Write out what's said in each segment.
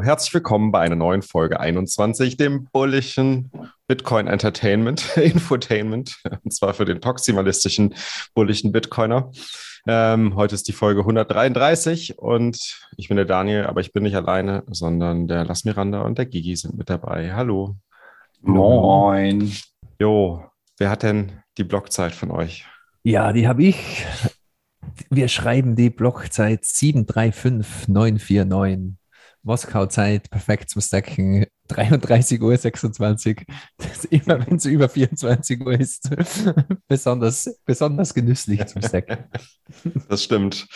Herzlich willkommen bei einer neuen Folge 21, dem bullischen Bitcoin Entertainment, Infotainment, und zwar für den toximalistischen bullischen Bitcoiner. Ähm, heute ist die Folge 133 und ich bin der Daniel, aber ich bin nicht alleine, sondern der Las Miranda und der Gigi sind mit dabei. Hallo. Moin. Jo, wer hat denn die Blockzeit von euch? Ja, die habe ich. Wir schreiben die Blockzeit 735949. Moskau-Zeit, perfekt zum Stacken, 33.26 Uhr. Das immer, wenn es über 24 Uhr ist, besonders, besonders genüsslich zum Stacken. Das stimmt.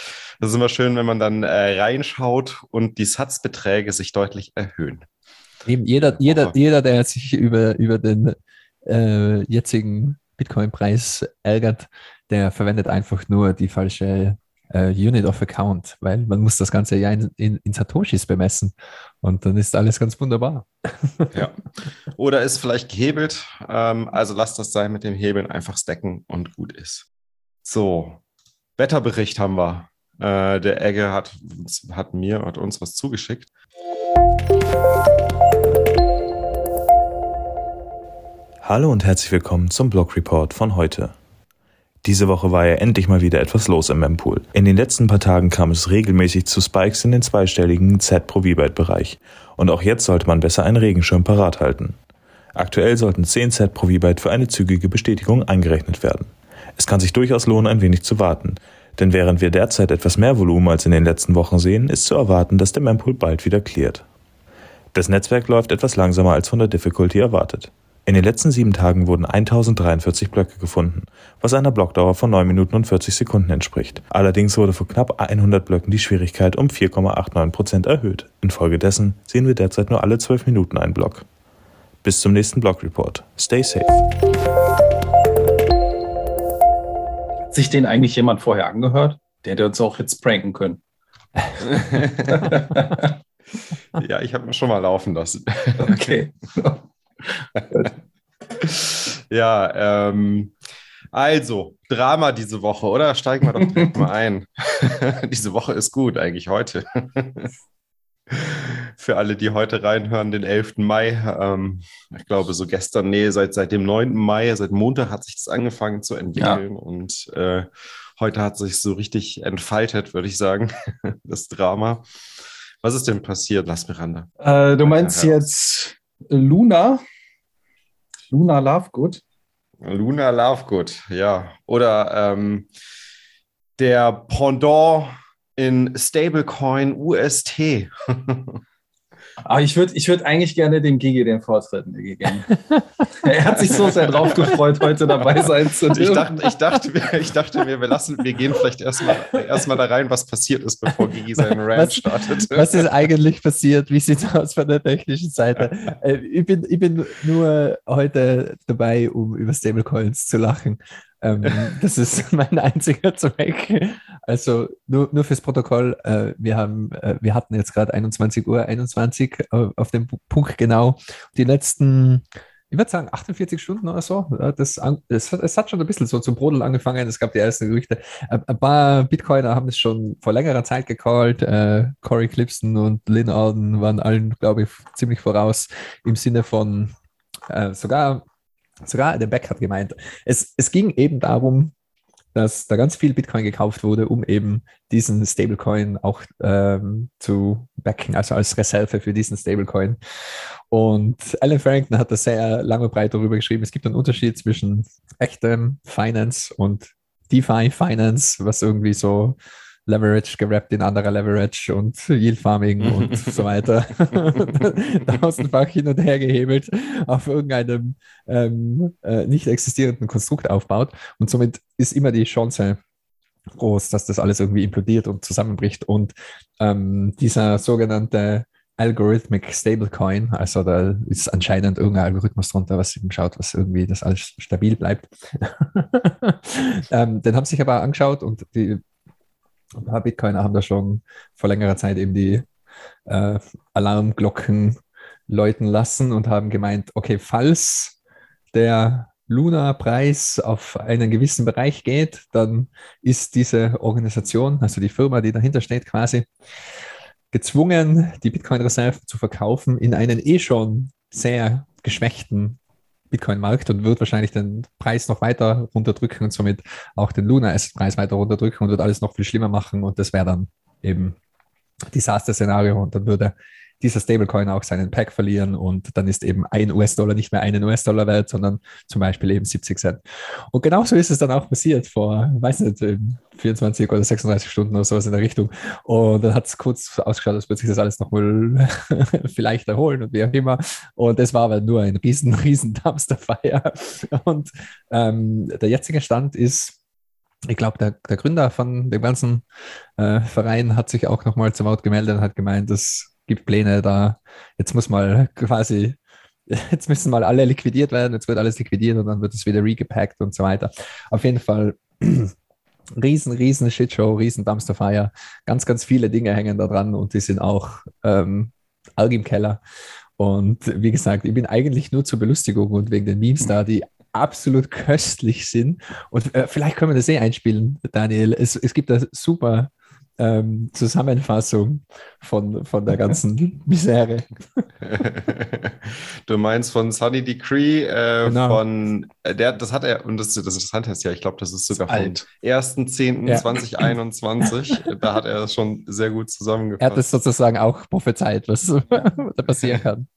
Das ist immer schön, wenn man dann äh, reinschaut und die Satzbeträge sich deutlich erhöhen. Eben jeder, jeder, jeder der sich über, über den äh, jetzigen Bitcoin-Preis ärgert, der verwendet einfach nur die falsche äh, Unit of Account, weil man muss das Ganze ja in, in, in, Satoshis bemessen und dann ist alles ganz wunderbar. Ja. Oder ist vielleicht gehebelt. Ähm, also lasst das sein mit dem Hebeln, einfach stacken und gut ist. So, Wetterbericht haben wir. Äh, der Egge hat, hat mir und uns was zugeschickt. Hallo und herzlich willkommen zum Blog Report von heute. Diese Woche war ja endlich mal wieder etwas los im Mempool. In den letzten paar Tagen kam es regelmäßig zu Spikes in den zweistelligen Z pro V-Byte-Bereich. Und auch jetzt sollte man besser einen Regenschirm parat halten. Aktuell sollten 10 Z pro V-Byte für eine zügige Bestätigung eingerechnet werden. Es kann sich durchaus lohnen, ein wenig zu warten. Denn während wir derzeit etwas mehr Volumen als in den letzten Wochen sehen, ist zu erwarten, dass der Mempool bald wieder klärt. Das Netzwerk läuft etwas langsamer als von der Difficulty erwartet. In den letzten sieben Tagen wurden 1043 Blöcke gefunden, was einer Blockdauer von 9 Minuten und 40 Sekunden entspricht. Allerdings wurde vor knapp 100 Blöcken die Schwierigkeit um 4,89% erhöht. Infolgedessen sehen wir derzeit nur alle 12 Minuten einen Block. Bis zum nächsten Blog-Report. Stay safe. Hat sich den eigentlich jemand vorher angehört? Der hätte uns auch jetzt pranken können. ja, ich habe ihn schon mal laufen lassen. Okay. ja, ähm, also, Drama diese Woche, oder? Steigen wir doch direkt mal ein. diese Woche ist gut, eigentlich heute. Für alle, die heute reinhören, den 11. Mai. Ähm, ich glaube, so gestern, nee, seit, seit dem 9. Mai, seit Montag hat sich das angefangen zu entwickeln ja. und äh, heute hat sich so richtig entfaltet, würde ich sagen, das Drama. Was ist denn passiert, Lass Miranda? Äh, du meinst jetzt Luna, Luna Lovegood. Luna Lovegood, ja. Oder ähm, der Pendant in Stablecoin UST. Aber ich würde ich würd eigentlich gerne dem Gigi den Vortritt geben. er hat sich so sehr drauf gefreut, heute dabei sein zu dürfen. Ich dachte, ich dachte, mir, ich dachte mir, wir lassen, wir gehen vielleicht erstmal erst da rein, was passiert ist, bevor Gigi seinen Rant startet. Was ist eigentlich passiert? Wie sieht es aus von der technischen Seite? Äh, ich bin, ich bin nur heute dabei, um über Stablecoins zu lachen. Ähm, das ist mein einziger Zweck. Also nur, nur fürs Protokoll, äh, wir, haben, äh, wir hatten jetzt gerade 21 Uhr 21 äh, auf dem Punkt genau. Die letzten, ich würde sagen, 48 Stunden oder so. Das, das, es hat schon ein bisschen so zum Brodeln angefangen. Es gab die ersten Gerüchte. Ein paar Bitcoiner haben es schon vor längerer Zeit gecallt. Äh, Corey Clipson und Lynn Alden waren allen, glaube ich, ziemlich voraus im Sinne von äh, sogar sogar der Beck hat gemeint, es, es ging eben darum, dass da ganz viel Bitcoin gekauft wurde, um eben diesen Stablecoin auch ähm, zu backen, also als Reserve für diesen Stablecoin. Und Alan Farrington hat da sehr lange und breit darüber geschrieben, es gibt einen Unterschied zwischen echtem Finance und DeFi Finance, was irgendwie so Leverage gerappt in anderer Leverage und Yield Farming und so weiter. Tausendfach hin und her gehebelt auf irgendeinem ähm, äh, nicht existierenden Konstrukt aufbaut. Und somit ist immer die Chance groß, dass das alles irgendwie implodiert und zusammenbricht. Und ähm, dieser sogenannte Algorithmic Stablecoin, also da ist anscheinend irgendein Algorithmus drunter, was eben schaut, was irgendwie das alles stabil bleibt. ähm, den haben sich aber angeschaut und die ein paar Bitcoiner haben da schon vor längerer Zeit eben die äh, Alarmglocken läuten lassen und haben gemeint, okay, falls der Luna-Preis auf einen gewissen Bereich geht, dann ist diese Organisation, also die Firma, die dahinter steht, quasi gezwungen, die Bitcoin-Reserve zu verkaufen in einen eh schon sehr geschwächten Bitcoin-Markt und wird wahrscheinlich den Preis noch weiter runterdrücken und somit auch den Luna-Asset-Preis weiter runterdrücken und wird alles noch viel schlimmer machen und das wäre dann eben Desaster-Szenario und dann würde dieser Stablecoin auch seinen Pack verlieren und dann ist eben ein US-Dollar nicht mehr einen US-Dollar wert, sondern zum Beispiel eben 70 Cent. Und genauso ist es dann auch passiert vor, weiß nicht, 24 oder 36 Stunden oder sowas in der Richtung. Und dann hat es kurz ausgeschaut, als würde sich das alles noch mal vielleicht erholen und wie auch immer. Und es war aber nur ein riesen, riesen Dumpsterfire. Und ähm, der jetzige Stand ist, ich glaube, der, der, Gründer von dem ganzen äh, Verein hat sich auch nochmal zum Wort gemeldet und hat gemeint, dass gibt Pläne da, jetzt muss mal quasi, jetzt müssen mal alle liquidiert werden, jetzt wird alles liquidiert und dann wird es wieder regepackt und so weiter. Auf jeden Fall riesen, riesen Shitshow, riesen Dumpsterfire. Ganz, ganz viele Dinge hängen da dran und die sind auch ähm, arg im Keller. Und wie gesagt, ich bin eigentlich nur zur Belustigung und wegen den Memes da, die absolut köstlich sind. Und äh, vielleicht können wir das eh einspielen, Daniel. Es, es gibt da super ähm, Zusammenfassung von, von der ganzen Misere. du meinst von Sunny Decree, äh, genau. von äh, der, das hat er, und das, das Interessante ist ja, ich glaube, das ist sogar vom 1.10.2021. Ja. da hat er das schon sehr gut zusammengefasst. Er hat es sozusagen auch prophezeit, was da passieren kann.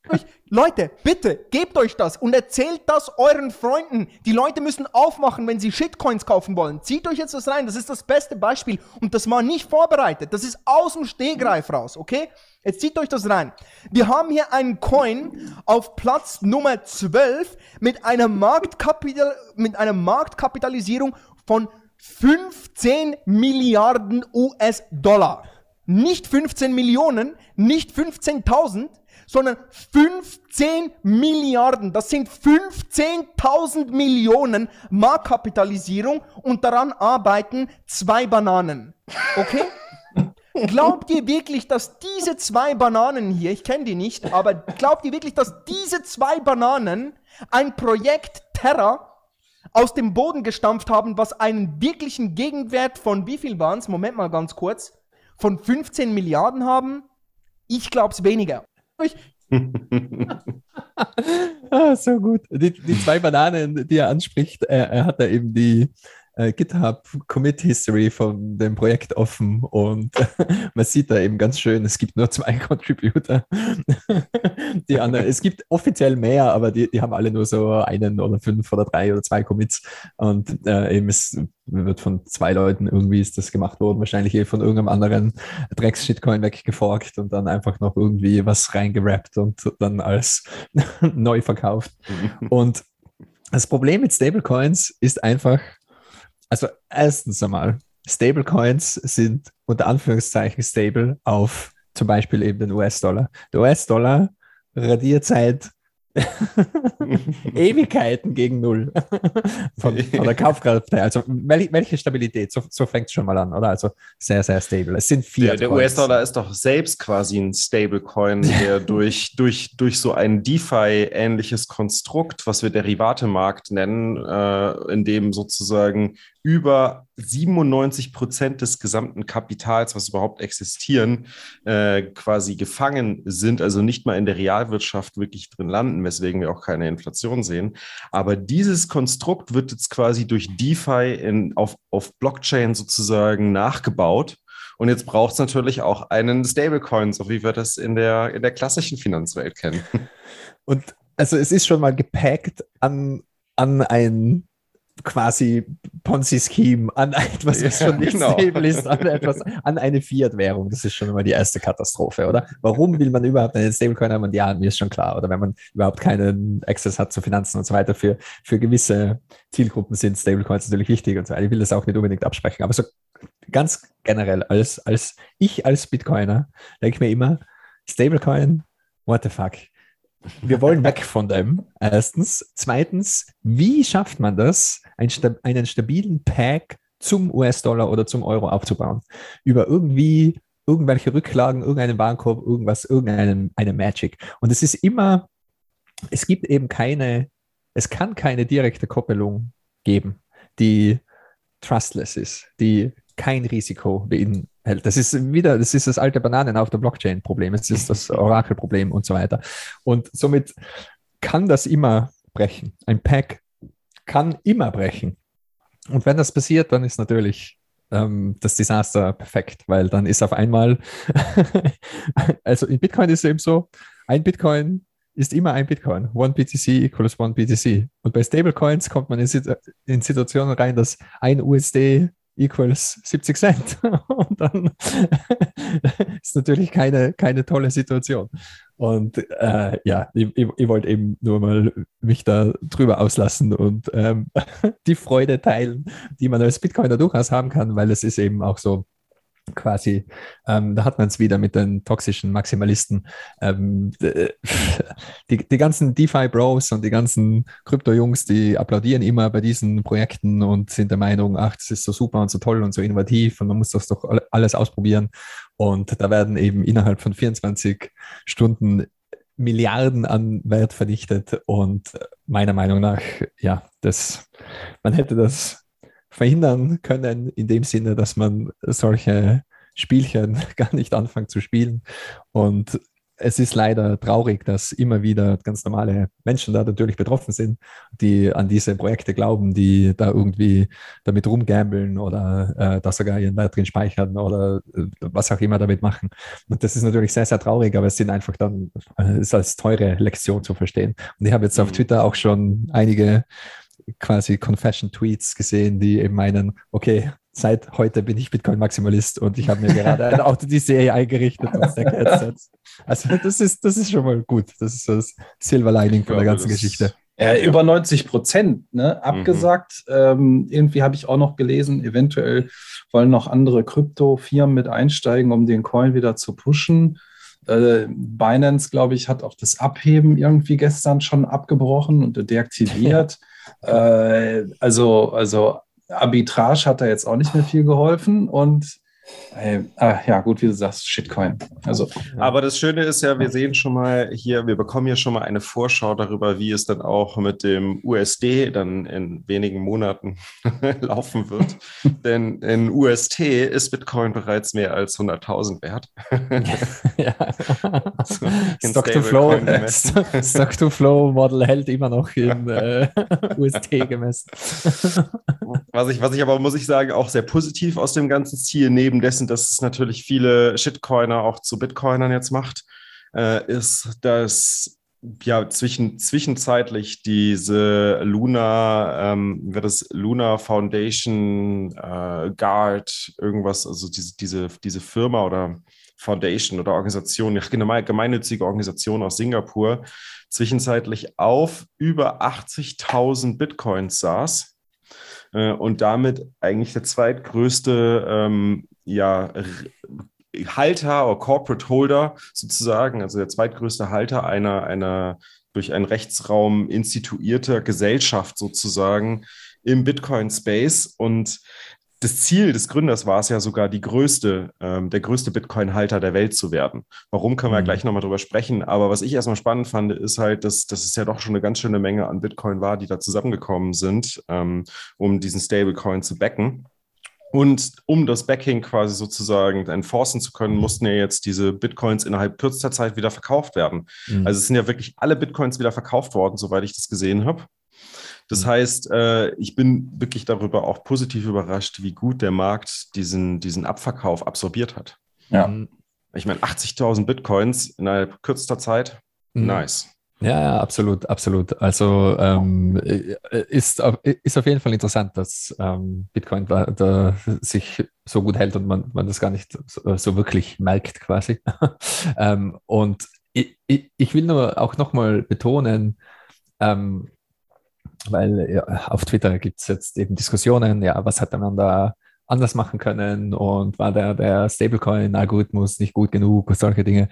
Leute, bitte, gebt euch das und erzählt das euren Freunden. Die Leute müssen aufmachen, wenn sie Shitcoins kaufen wollen. Zieht euch jetzt das rein, das ist das beste Beispiel. Und das war nicht vorbereitet, das ist aus dem Stehgreif raus, okay? Jetzt zieht euch das rein. Wir haben hier einen Coin auf Platz Nummer 12 mit einer, Marktkapital mit einer Marktkapitalisierung von 15 Milliarden US-Dollar. Nicht 15 Millionen, nicht 15.000, sondern 15 Milliarden. Das sind 15.000 Millionen Marktkapitalisierung und daran arbeiten zwei Bananen. Okay? Glaubt ihr wirklich, dass diese zwei Bananen hier, ich kenne die nicht, aber glaubt ihr wirklich, dass diese zwei Bananen ein Projekt Terra aus dem Boden gestampft haben, was einen wirklichen Gegenwert von wie viel waren es? Moment mal ganz kurz. Von 15 Milliarden haben? Ich glaube es weniger. ah, so gut. Die, die, zwei Bananen, die er anspricht, er, er hat da eben die, äh, GitHub Commit History von dem Projekt offen und man sieht da eben ganz schön, es gibt nur zwei Contributor. die anderen, es gibt offiziell mehr, aber die, die haben alle nur so einen oder fünf oder drei oder zwei Commits und äh, eben es wird von zwei Leuten irgendwie ist das gemacht worden, wahrscheinlich eh von irgendeinem anderen Drecks-Shitcoin weggeforkt und dann einfach noch irgendwie was reingerappt und dann als neu verkauft. und das Problem mit Stablecoins ist einfach, also erstens einmal, Stablecoins sind unter Anführungszeichen stable auf zum Beispiel eben den US-Dollar. Der US-Dollar radiert seit Ewigkeiten gegen Null von, von der Kaufkraft her. Also welche Stabilität? So, so fängt es schon mal an, oder? Also sehr, sehr stable. Es sind vier. Der, der US-Dollar ist doch selbst quasi ein Stablecoin, der durch, durch, durch so ein DeFi-ähnliches Konstrukt, was wir Derivatemarkt nennen, äh, in dem sozusagen über 97 Prozent des gesamten Kapitals, was überhaupt existieren, äh, quasi gefangen sind, also nicht mal in der Realwirtschaft wirklich drin landen, weswegen wir auch keine Inflation sehen. Aber dieses Konstrukt wird jetzt quasi durch DeFi in, auf, auf Blockchain sozusagen nachgebaut. Und jetzt braucht es natürlich auch einen Stablecoin, so wie wir das in der, in der klassischen Finanzwelt kennen. Und also es ist schon mal gepackt an, an ein quasi Ponzi-Scheme an etwas, was schon nicht genau. stable ist, an, etwas, an eine Fiat-Währung. Das ist schon mal die erste Katastrophe, oder? Warum will man überhaupt einen Stablecoin haben? Und ja, mir ist schon klar. Oder wenn man überhaupt keinen Access hat zu Finanzen und so weiter, für, für gewisse Zielgruppen sind Stablecoins natürlich wichtig und so weiter. Ich will das auch nicht unbedingt absprechen. Aber so ganz generell, als, als ich als Bitcoiner, denke ich mir immer, Stablecoin, what the fuck? Wir wollen weg von dem, erstens. Zweitens, wie schafft man das, einen stabilen Pack zum US-Dollar oder zum Euro aufzubauen? Über irgendwie irgendwelche Rücklagen, irgendeinen Warenkorb, irgendwas, irgendeine eine Magic. Und es ist immer, es gibt eben keine, es kann keine direkte Koppelung geben, die trustless ist, die kein Risiko beinhaltet. Das ist wieder, das ist das alte Bananen auf der Blockchain-Problem, es ist das Oracle-Problem und so weiter. Und somit kann das immer brechen. Ein Pack kann immer brechen. Und wenn das passiert, dann ist natürlich ähm, das Desaster perfekt, weil dann ist auf einmal, also in Bitcoin ist es eben so, ein Bitcoin ist immer ein Bitcoin. One BTC equals one BTC. Und bei Stablecoins kommt man in, in Situationen rein, dass ein USD equals 70 Cent. Und dann ist natürlich keine, keine tolle Situation. Und äh, ja, ich, ich, wollte eben nur mal mich da drüber auslassen und ähm, die Freude teilen, die man als Bitcoiner durchaus haben kann, weil es ist eben auch so, quasi, ähm, da hat man es wieder mit den toxischen Maximalisten. Ähm, die, die ganzen DeFi-Bros und die ganzen Krypto-Jungs, die applaudieren immer bei diesen Projekten und sind der Meinung, ach, das ist so super und so toll und so innovativ und man muss das doch alles ausprobieren. Und da werden eben innerhalb von 24 Stunden Milliarden an Wert vernichtet. Und meiner Meinung nach, ja, das, man hätte das verhindern können, in dem Sinne, dass man solche Spielchen gar nicht anfängt zu spielen. Und es ist leider traurig, dass immer wieder ganz normale Menschen da natürlich betroffen sind, die an diese Projekte glauben, die da irgendwie damit rumgambeln oder äh, da sogar ihren Wert drin speichern oder äh, was auch immer damit machen. Und das ist natürlich sehr, sehr traurig, aber es sind einfach dann, äh, ist als teure Lektion zu verstehen. Und ich habe jetzt auf mhm. Twitter auch schon einige quasi Confession-Tweets gesehen, die eben meinen, okay, seit heute bin ich Bitcoin-Maximalist und ich habe mir gerade eine Auto-Serie eingerichtet und Also das ist, das ist schon mal gut. Das ist das Silver Lining von der ganzen Geschichte. Ja, über 90 Prozent, ne? Abgesagt. Mhm. Ähm, irgendwie habe ich auch noch gelesen, eventuell wollen noch andere Krypto-Firmen mit einsteigen, um den Coin wieder zu pushen. Äh, Binance, glaube ich, hat auch das Abheben irgendwie gestern schon abgebrochen und deaktiviert. Äh, also, also Arbitrage hat da jetzt auch nicht mehr viel geholfen und äh, ja, gut, wie du sagst, Shitcoin. Also, Aber das Schöne ist ja, wir sehen schon mal hier, wir bekommen hier schon mal eine Vorschau darüber, wie es dann auch mit dem USD dann in wenigen Monaten laufen wird. Denn in UST ist Bitcoin bereits mehr als 100.000 wert. ja. so, Stock, to flow, Stock to Flow Model hält immer noch in äh, UST gemessen. was, ich, was ich aber, muss ich sagen, auch sehr positiv aus dem ganzen Ziel neben neben dessen, dass es natürlich viele Shitcoiner auch zu Bitcoinern jetzt macht, äh, ist, dass ja zwischen, zwischenzeitlich diese Luna, ähm, wird das Luna Foundation äh, Guard, irgendwas, also diese, diese, diese Firma oder Foundation oder Organisation, gemeinnützige Organisation aus Singapur, zwischenzeitlich auf über 80.000 Bitcoins saß äh, und damit eigentlich der zweitgrößte ähm, ja, Halter oder Corporate Holder sozusagen, also der zweitgrößte Halter einer, einer durch einen Rechtsraum instituierter Gesellschaft sozusagen im Bitcoin-Space. Und das Ziel des Gründers war es ja sogar, die größte, ähm, der größte Bitcoin-Halter der Welt zu werden. Warum können wir mhm. gleich nochmal drüber sprechen? Aber was ich erstmal spannend fand, ist halt, dass, dass es ja doch schon eine ganz schöne Menge an Bitcoin war, die da zusammengekommen sind, ähm, um diesen Stablecoin zu backen. Und um das Backing quasi sozusagen enforcen zu können, mussten ja jetzt diese Bitcoins innerhalb kürzester Zeit wieder verkauft werden. Mhm. Also es sind ja wirklich alle Bitcoins wieder verkauft worden, soweit ich das gesehen habe. Das mhm. heißt, äh, ich bin wirklich darüber auch positiv überrascht, wie gut der Markt diesen, diesen Abverkauf absorbiert hat. Ja. Ich meine, 80.000 Bitcoins innerhalb kürzester Zeit, mhm. nice. Ja, ja, absolut, absolut. Also ähm, ist, ist auf jeden Fall interessant, dass ähm, Bitcoin da, da, sich so gut hält und man, man das gar nicht so, so wirklich merkt quasi. ähm, und ich, ich, will nur auch nochmal betonen, ähm, weil ja, auf Twitter gibt es jetzt eben Diskussionen, ja, was hat man da anders machen können und war der, der Stablecoin-Algorithmus nicht gut genug und solche Dinge.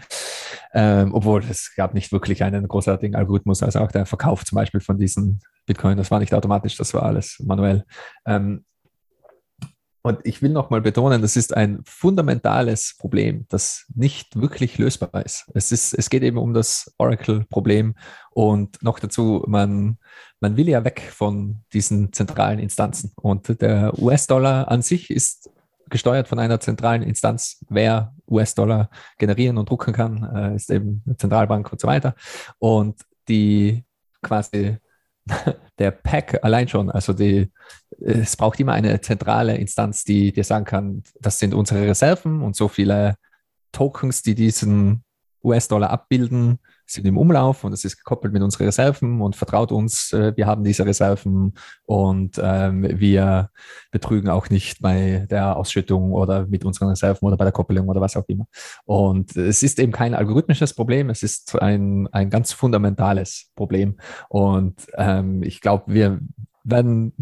Ähm, obwohl es gab nicht wirklich einen großartigen Algorithmus, also auch der Verkauf zum Beispiel von diesen Bitcoin, das war nicht automatisch, das war alles manuell. Ähm, und ich will nochmal betonen, das ist ein fundamentales Problem, das nicht wirklich lösbar ist. Es, ist, es geht eben um das Oracle-Problem und noch dazu, man, man will ja weg von diesen zentralen Instanzen. Und der US-Dollar an sich ist gesteuert von einer zentralen Instanz, wer US-Dollar generieren und drucken kann, äh, ist eben eine Zentralbank und so weiter. Und die quasi der Pack allein schon, also die, es braucht immer eine zentrale Instanz, die dir sagen kann, das sind unsere Reserven und so viele Tokens, die diesen US-Dollar abbilden, sind im Umlauf und es ist gekoppelt mit unseren Reserven und vertraut uns, äh, wir haben diese Reserven und ähm, wir betrügen auch nicht bei der Ausschüttung oder mit unseren Reserven oder bei der Koppelung oder was auch immer. Und es ist eben kein algorithmisches Problem, es ist ein, ein ganz fundamentales Problem. Und ähm, ich glaube, wir werden,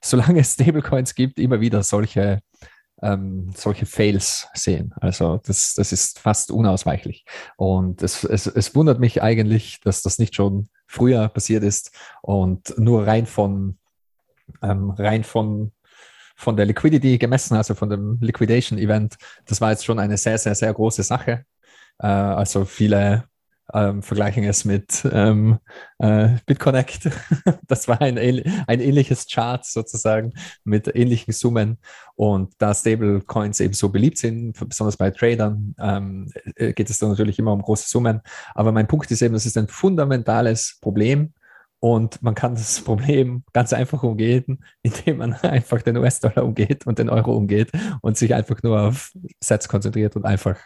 solange es Stablecoins gibt, immer wieder solche ähm, solche Fails sehen. Also das, das ist fast unausweichlich. Und es, es, es wundert mich eigentlich, dass das nicht schon früher passiert ist und nur rein von, ähm, rein von, von der Liquidity gemessen, also von dem Liquidation Event, das war jetzt schon eine sehr, sehr, sehr große Sache. Äh, also viele ähm, vergleichen es mit ähm, äh, BitConnect. das war ein, ein ähnliches Chart sozusagen mit ähnlichen Summen. Und da Stablecoins eben so beliebt sind, besonders bei Tradern, ähm, äh, geht es dann natürlich immer um große Summen. Aber mein Punkt ist eben, das ist ein fundamentales Problem. Und man kann das Problem ganz einfach umgehen, indem man einfach den US-Dollar umgeht und den Euro umgeht und sich einfach nur auf Sets konzentriert und einfach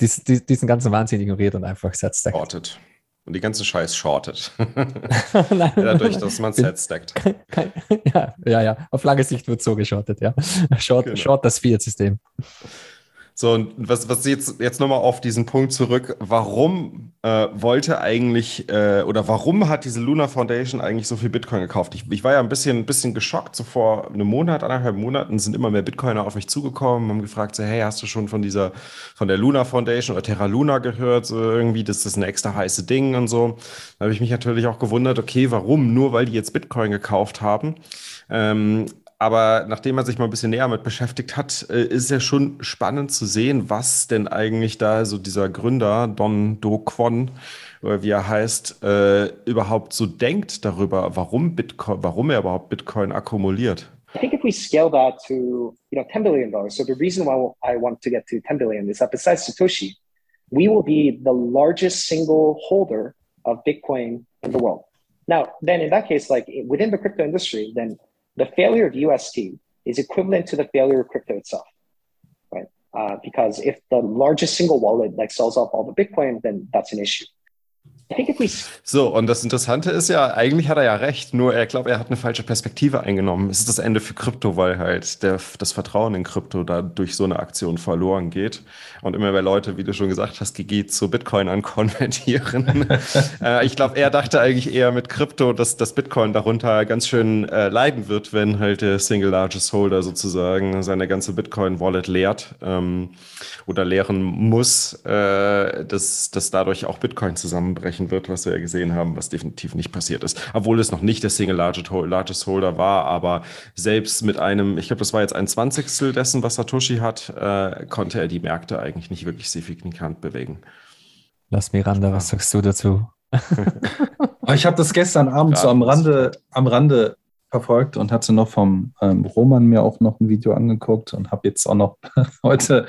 dies, dies, diesen ganzen Wahnsinn ignoriert und einfach Sets stackt. Shortet. Und die ganze Scheiß shortet. Dadurch, dass man Sets stackt. ja, ja, ja. Auf lange Sicht wird so geschortet, ja. Short, genau. short das Fiat-System. So, und was, was jetzt, jetzt nochmal auf diesen Punkt zurück, warum äh, wollte eigentlich äh, oder warum hat diese Luna Foundation eigentlich so viel Bitcoin gekauft? Ich, ich war ja ein bisschen, ein bisschen geschockt. So vor einem Monat, anderthalb Monaten sind immer mehr Bitcoiner auf mich zugekommen, haben gefragt, so, hey, hast du schon von dieser, von der Luna Foundation oder Terra Luna gehört? So irgendwie, das ist ein extra heiße Ding und so. Da habe ich mich natürlich auch gewundert, okay, warum? Nur weil die jetzt Bitcoin gekauft haben. Ähm, aber nachdem man sich mal ein bisschen näher mit beschäftigt hat, äh, ist ja schon spannend zu sehen, was denn eigentlich da so dieser Gründer, Don Do Kwon, wie er heißt, äh, überhaupt so denkt darüber, warum Bitcoin, warum er überhaupt Bitcoin akkumuliert. I think if we scale that to you know 10 billion dollars, so the reason why I want to get to 10 billion is that besides Satoshi, we will be the largest single holder of Bitcoin in the world. Now, then in that case, like within the crypto industry, then the failure of UST is equivalent to the failure of crypto itself, right? Uh, because if the largest single wallet like sells off all the Bitcoin, then that's an issue. So, und das Interessante ist ja, eigentlich hat er ja recht, nur er glaubt, er hat eine falsche Perspektive eingenommen. Es ist das Ende für Krypto, weil halt der, das Vertrauen in Krypto da durch so eine Aktion verloren geht. Und immer mehr Leute, wie du schon gesagt hast, GG zu Bitcoin ankonvertieren. äh, ich glaube, er dachte eigentlich eher mit Krypto, dass das Bitcoin darunter ganz schön äh, leiden wird, wenn halt der Single Largest Holder sozusagen seine ganze Bitcoin-Wallet leert ähm, oder leeren muss, äh, dass, dass dadurch auch Bitcoin zusammenbrechen erreichen wird, was wir ja gesehen haben, was definitiv nicht passiert ist. Obwohl es noch nicht der Single Largest Holder war, aber selbst mit einem, ich glaube, das war jetzt ein Zwanzigstel dessen, was Satoshi hat, äh, konnte er die Märkte eigentlich nicht wirklich signifikant bewegen. Lass Miranda, was sagst du dazu? ich habe das gestern Abend so am Rande, am Rande verfolgt und hatte noch vom ähm, Roman mir auch noch ein Video angeguckt und habe jetzt auch noch heute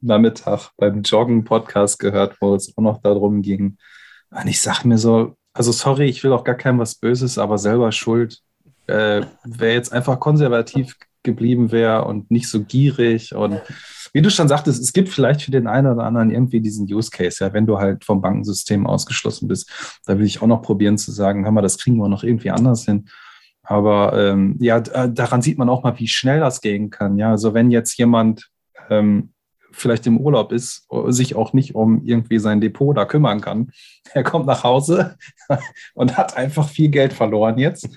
Nachmittag beim Joggen-Podcast gehört, wo es auch noch darum ging, und ich sage mir so, also sorry, ich will auch gar keinem was Böses, aber selber schuld. Äh, wer jetzt einfach konservativ geblieben wäre und nicht so gierig und wie du schon sagtest, es gibt vielleicht für den einen oder anderen irgendwie diesen Use Case, ja, wenn du halt vom Bankensystem ausgeschlossen bist. Da will ich auch noch probieren zu sagen, hör mal, das kriegen wir noch irgendwie anders hin. Aber ähm, ja, daran sieht man auch mal, wie schnell das gehen kann. Ja, also wenn jetzt jemand ähm, vielleicht im Urlaub ist, sich auch nicht um irgendwie sein Depot da kümmern kann. Er kommt nach Hause und hat einfach viel Geld verloren jetzt.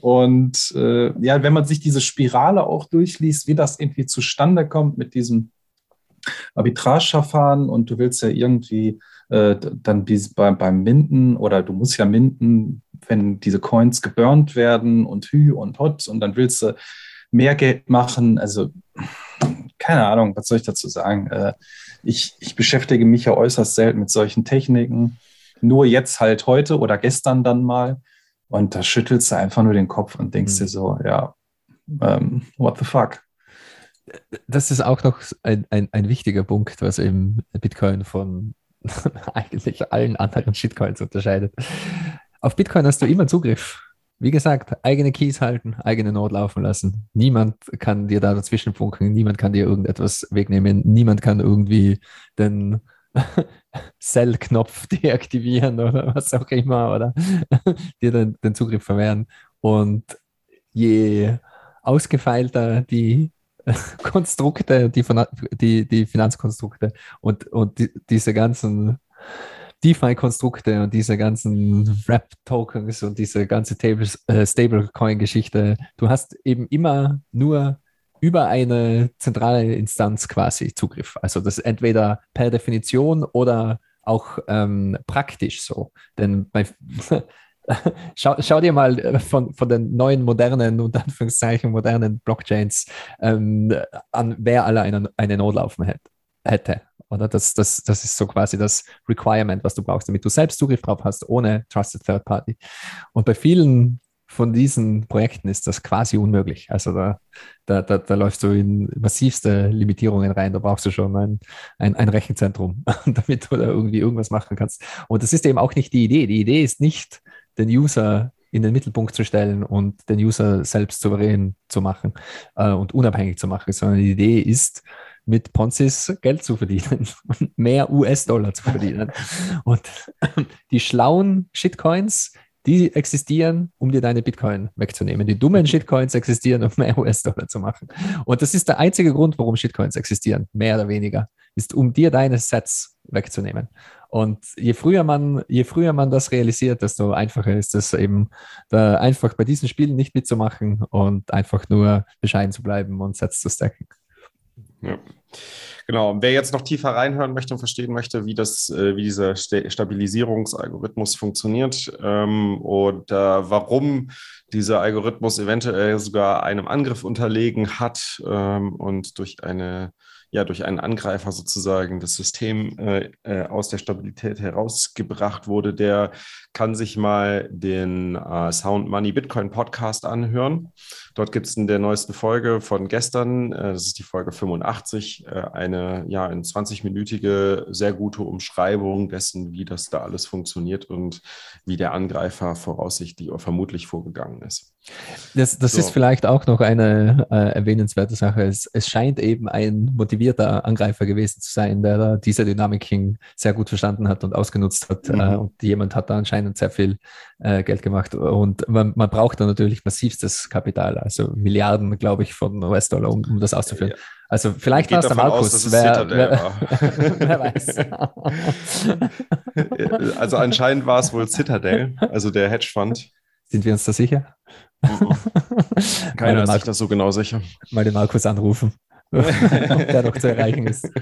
Und äh, ja, wenn man sich diese Spirale auch durchliest, wie das irgendwie zustande kommt mit diesem Arbitrageverfahren und du willst ja irgendwie äh, dann bei, beim Minden oder du musst ja minden, wenn diese Coins geburnt werden und Hü und Hot und dann willst du mehr Geld machen. Also keine Ahnung, was soll ich dazu sagen? Äh, ich, ich beschäftige mich ja äußerst selten mit solchen Techniken. Nur jetzt halt heute oder gestern dann mal. Und da schüttelst du einfach nur den Kopf und denkst mhm. dir so, ja, ähm, what the fuck? das ist auch noch ein, ein, ein wichtiger Punkt, was eben Bitcoin von eigentlich allen anderen Shitcoins unterscheidet. Auf Bitcoin hast du immer Zugriff. Wie gesagt, eigene Keys halten, eigene Node laufen lassen. Niemand kann dir da dazwischen funken, niemand kann dir irgendetwas wegnehmen, niemand kann irgendwie den Sell-Knopf deaktivieren oder was auch immer oder dir den, den Zugriff verwehren. Und je ausgefeilter die Konstrukte, die, die, die Finanzkonstrukte und, und die, diese ganzen DeFi-Konstrukte und diese ganzen Wrap-Tokens und diese ganze äh, Stablecoin-Geschichte. Du hast eben immer nur über eine zentrale Instanz quasi Zugriff. Also das ist entweder per Definition oder auch ähm, praktisch so. Denn bei, schau, schau, dir mal äh, von, von den neuen modernen, unter Anführungszeichen modernen Blockchains ähm, an, wer alle eine, eine Node hätte. Oder das, das, das ist so quasi das Requirement, was du brauchst, damit du selbst Zugriff drauf hast, ohne Trusted Third Party. Und bei vielen von diesen Projekten ist das quasi unmöglich. Also da, da, da, da läufst du in massivste Limitierungen rein. Da brauchst du schon ein, ein, ein Rechenzentrum, damit du da irgendwie irgendwas machen kannst. Und das ist eben auch nicht die Idee. Die Idee ist nicht, den User in den Mittelpunkt zu stellen und den User selbst souverän zu machen äh, und unabhängig zu machen, sondern die Idee ist, mit Ponzis Geld zu verdienen und mehr US-Dollar zu verdienen. Und die schlauen Shitcoins, die existieren, um dir deine Bitcoin wegzunehmen. Die dummen Shitcoins existieren, um mehr US-Dollar zu machen. Und das ist der einzige Grund, warum Shitcoins existieren, mehr oder weniger, ist, um dir deine Sets wegzunehmen. Und je früher man, je früher man das realisiert, desto einfacher ist es eben, da einfach bei diesen Spielen nicht mitzumachen und einfach nur bescheiden zu bleiben und Sets zu stacken. Ja. Genau. Wer jetzt noch tiefer reinhören möchte und verstehen möchte, wie das, äh, wie dieser Stabilisierungsalgorithmus funktioniert ähm, äh, warum dieser Algorithmus eventuell sogar einem Angriff unterlegen hat ähm, und durch eine ja durch einen Angreifer sozusagen das System äh, äh, aus der Stabilität herausgebracht wurde, der kann sich mal den äh, Sound Money Bitcoin Podcast anhören. Dort gibt es in der neuesten Folge von gestern, äh, das ist die Folge 85, äh, eine ja in 20-minütige sehr gute Umschreibung dessen, wie das da alles funktioniert und wie der Angreifer voraussichtlich oder vermutlich vorgegangen ist. Das, das so. ist vielleicht auch noch eine äh, erwähnenswerte Sache. Es, es, scheint eben ein motivierter Angreifer gewesen zu sein, der da diese Dynamik sehr gut verstanden hat und ausgenutzt hat. Mhm. Äh, und jemand hat da anscheinend sehr viel äh, Geld gemacht. Und man, man, braucht da natürlich massivstes Kapital, also Milliarden, glaube ich, von US-Dollar, um, um, das auszuführen. Ja. Also vielleicht war es der Markus. Aus, wer, wer, wer, weiß. also anscheinend war es wohl Citadel, also der Hedgefonds. Sind wir uns da sicher? Keiner ist sich das so genau sicher. Mal den Markus anrufen, der noch zu erreichen ist.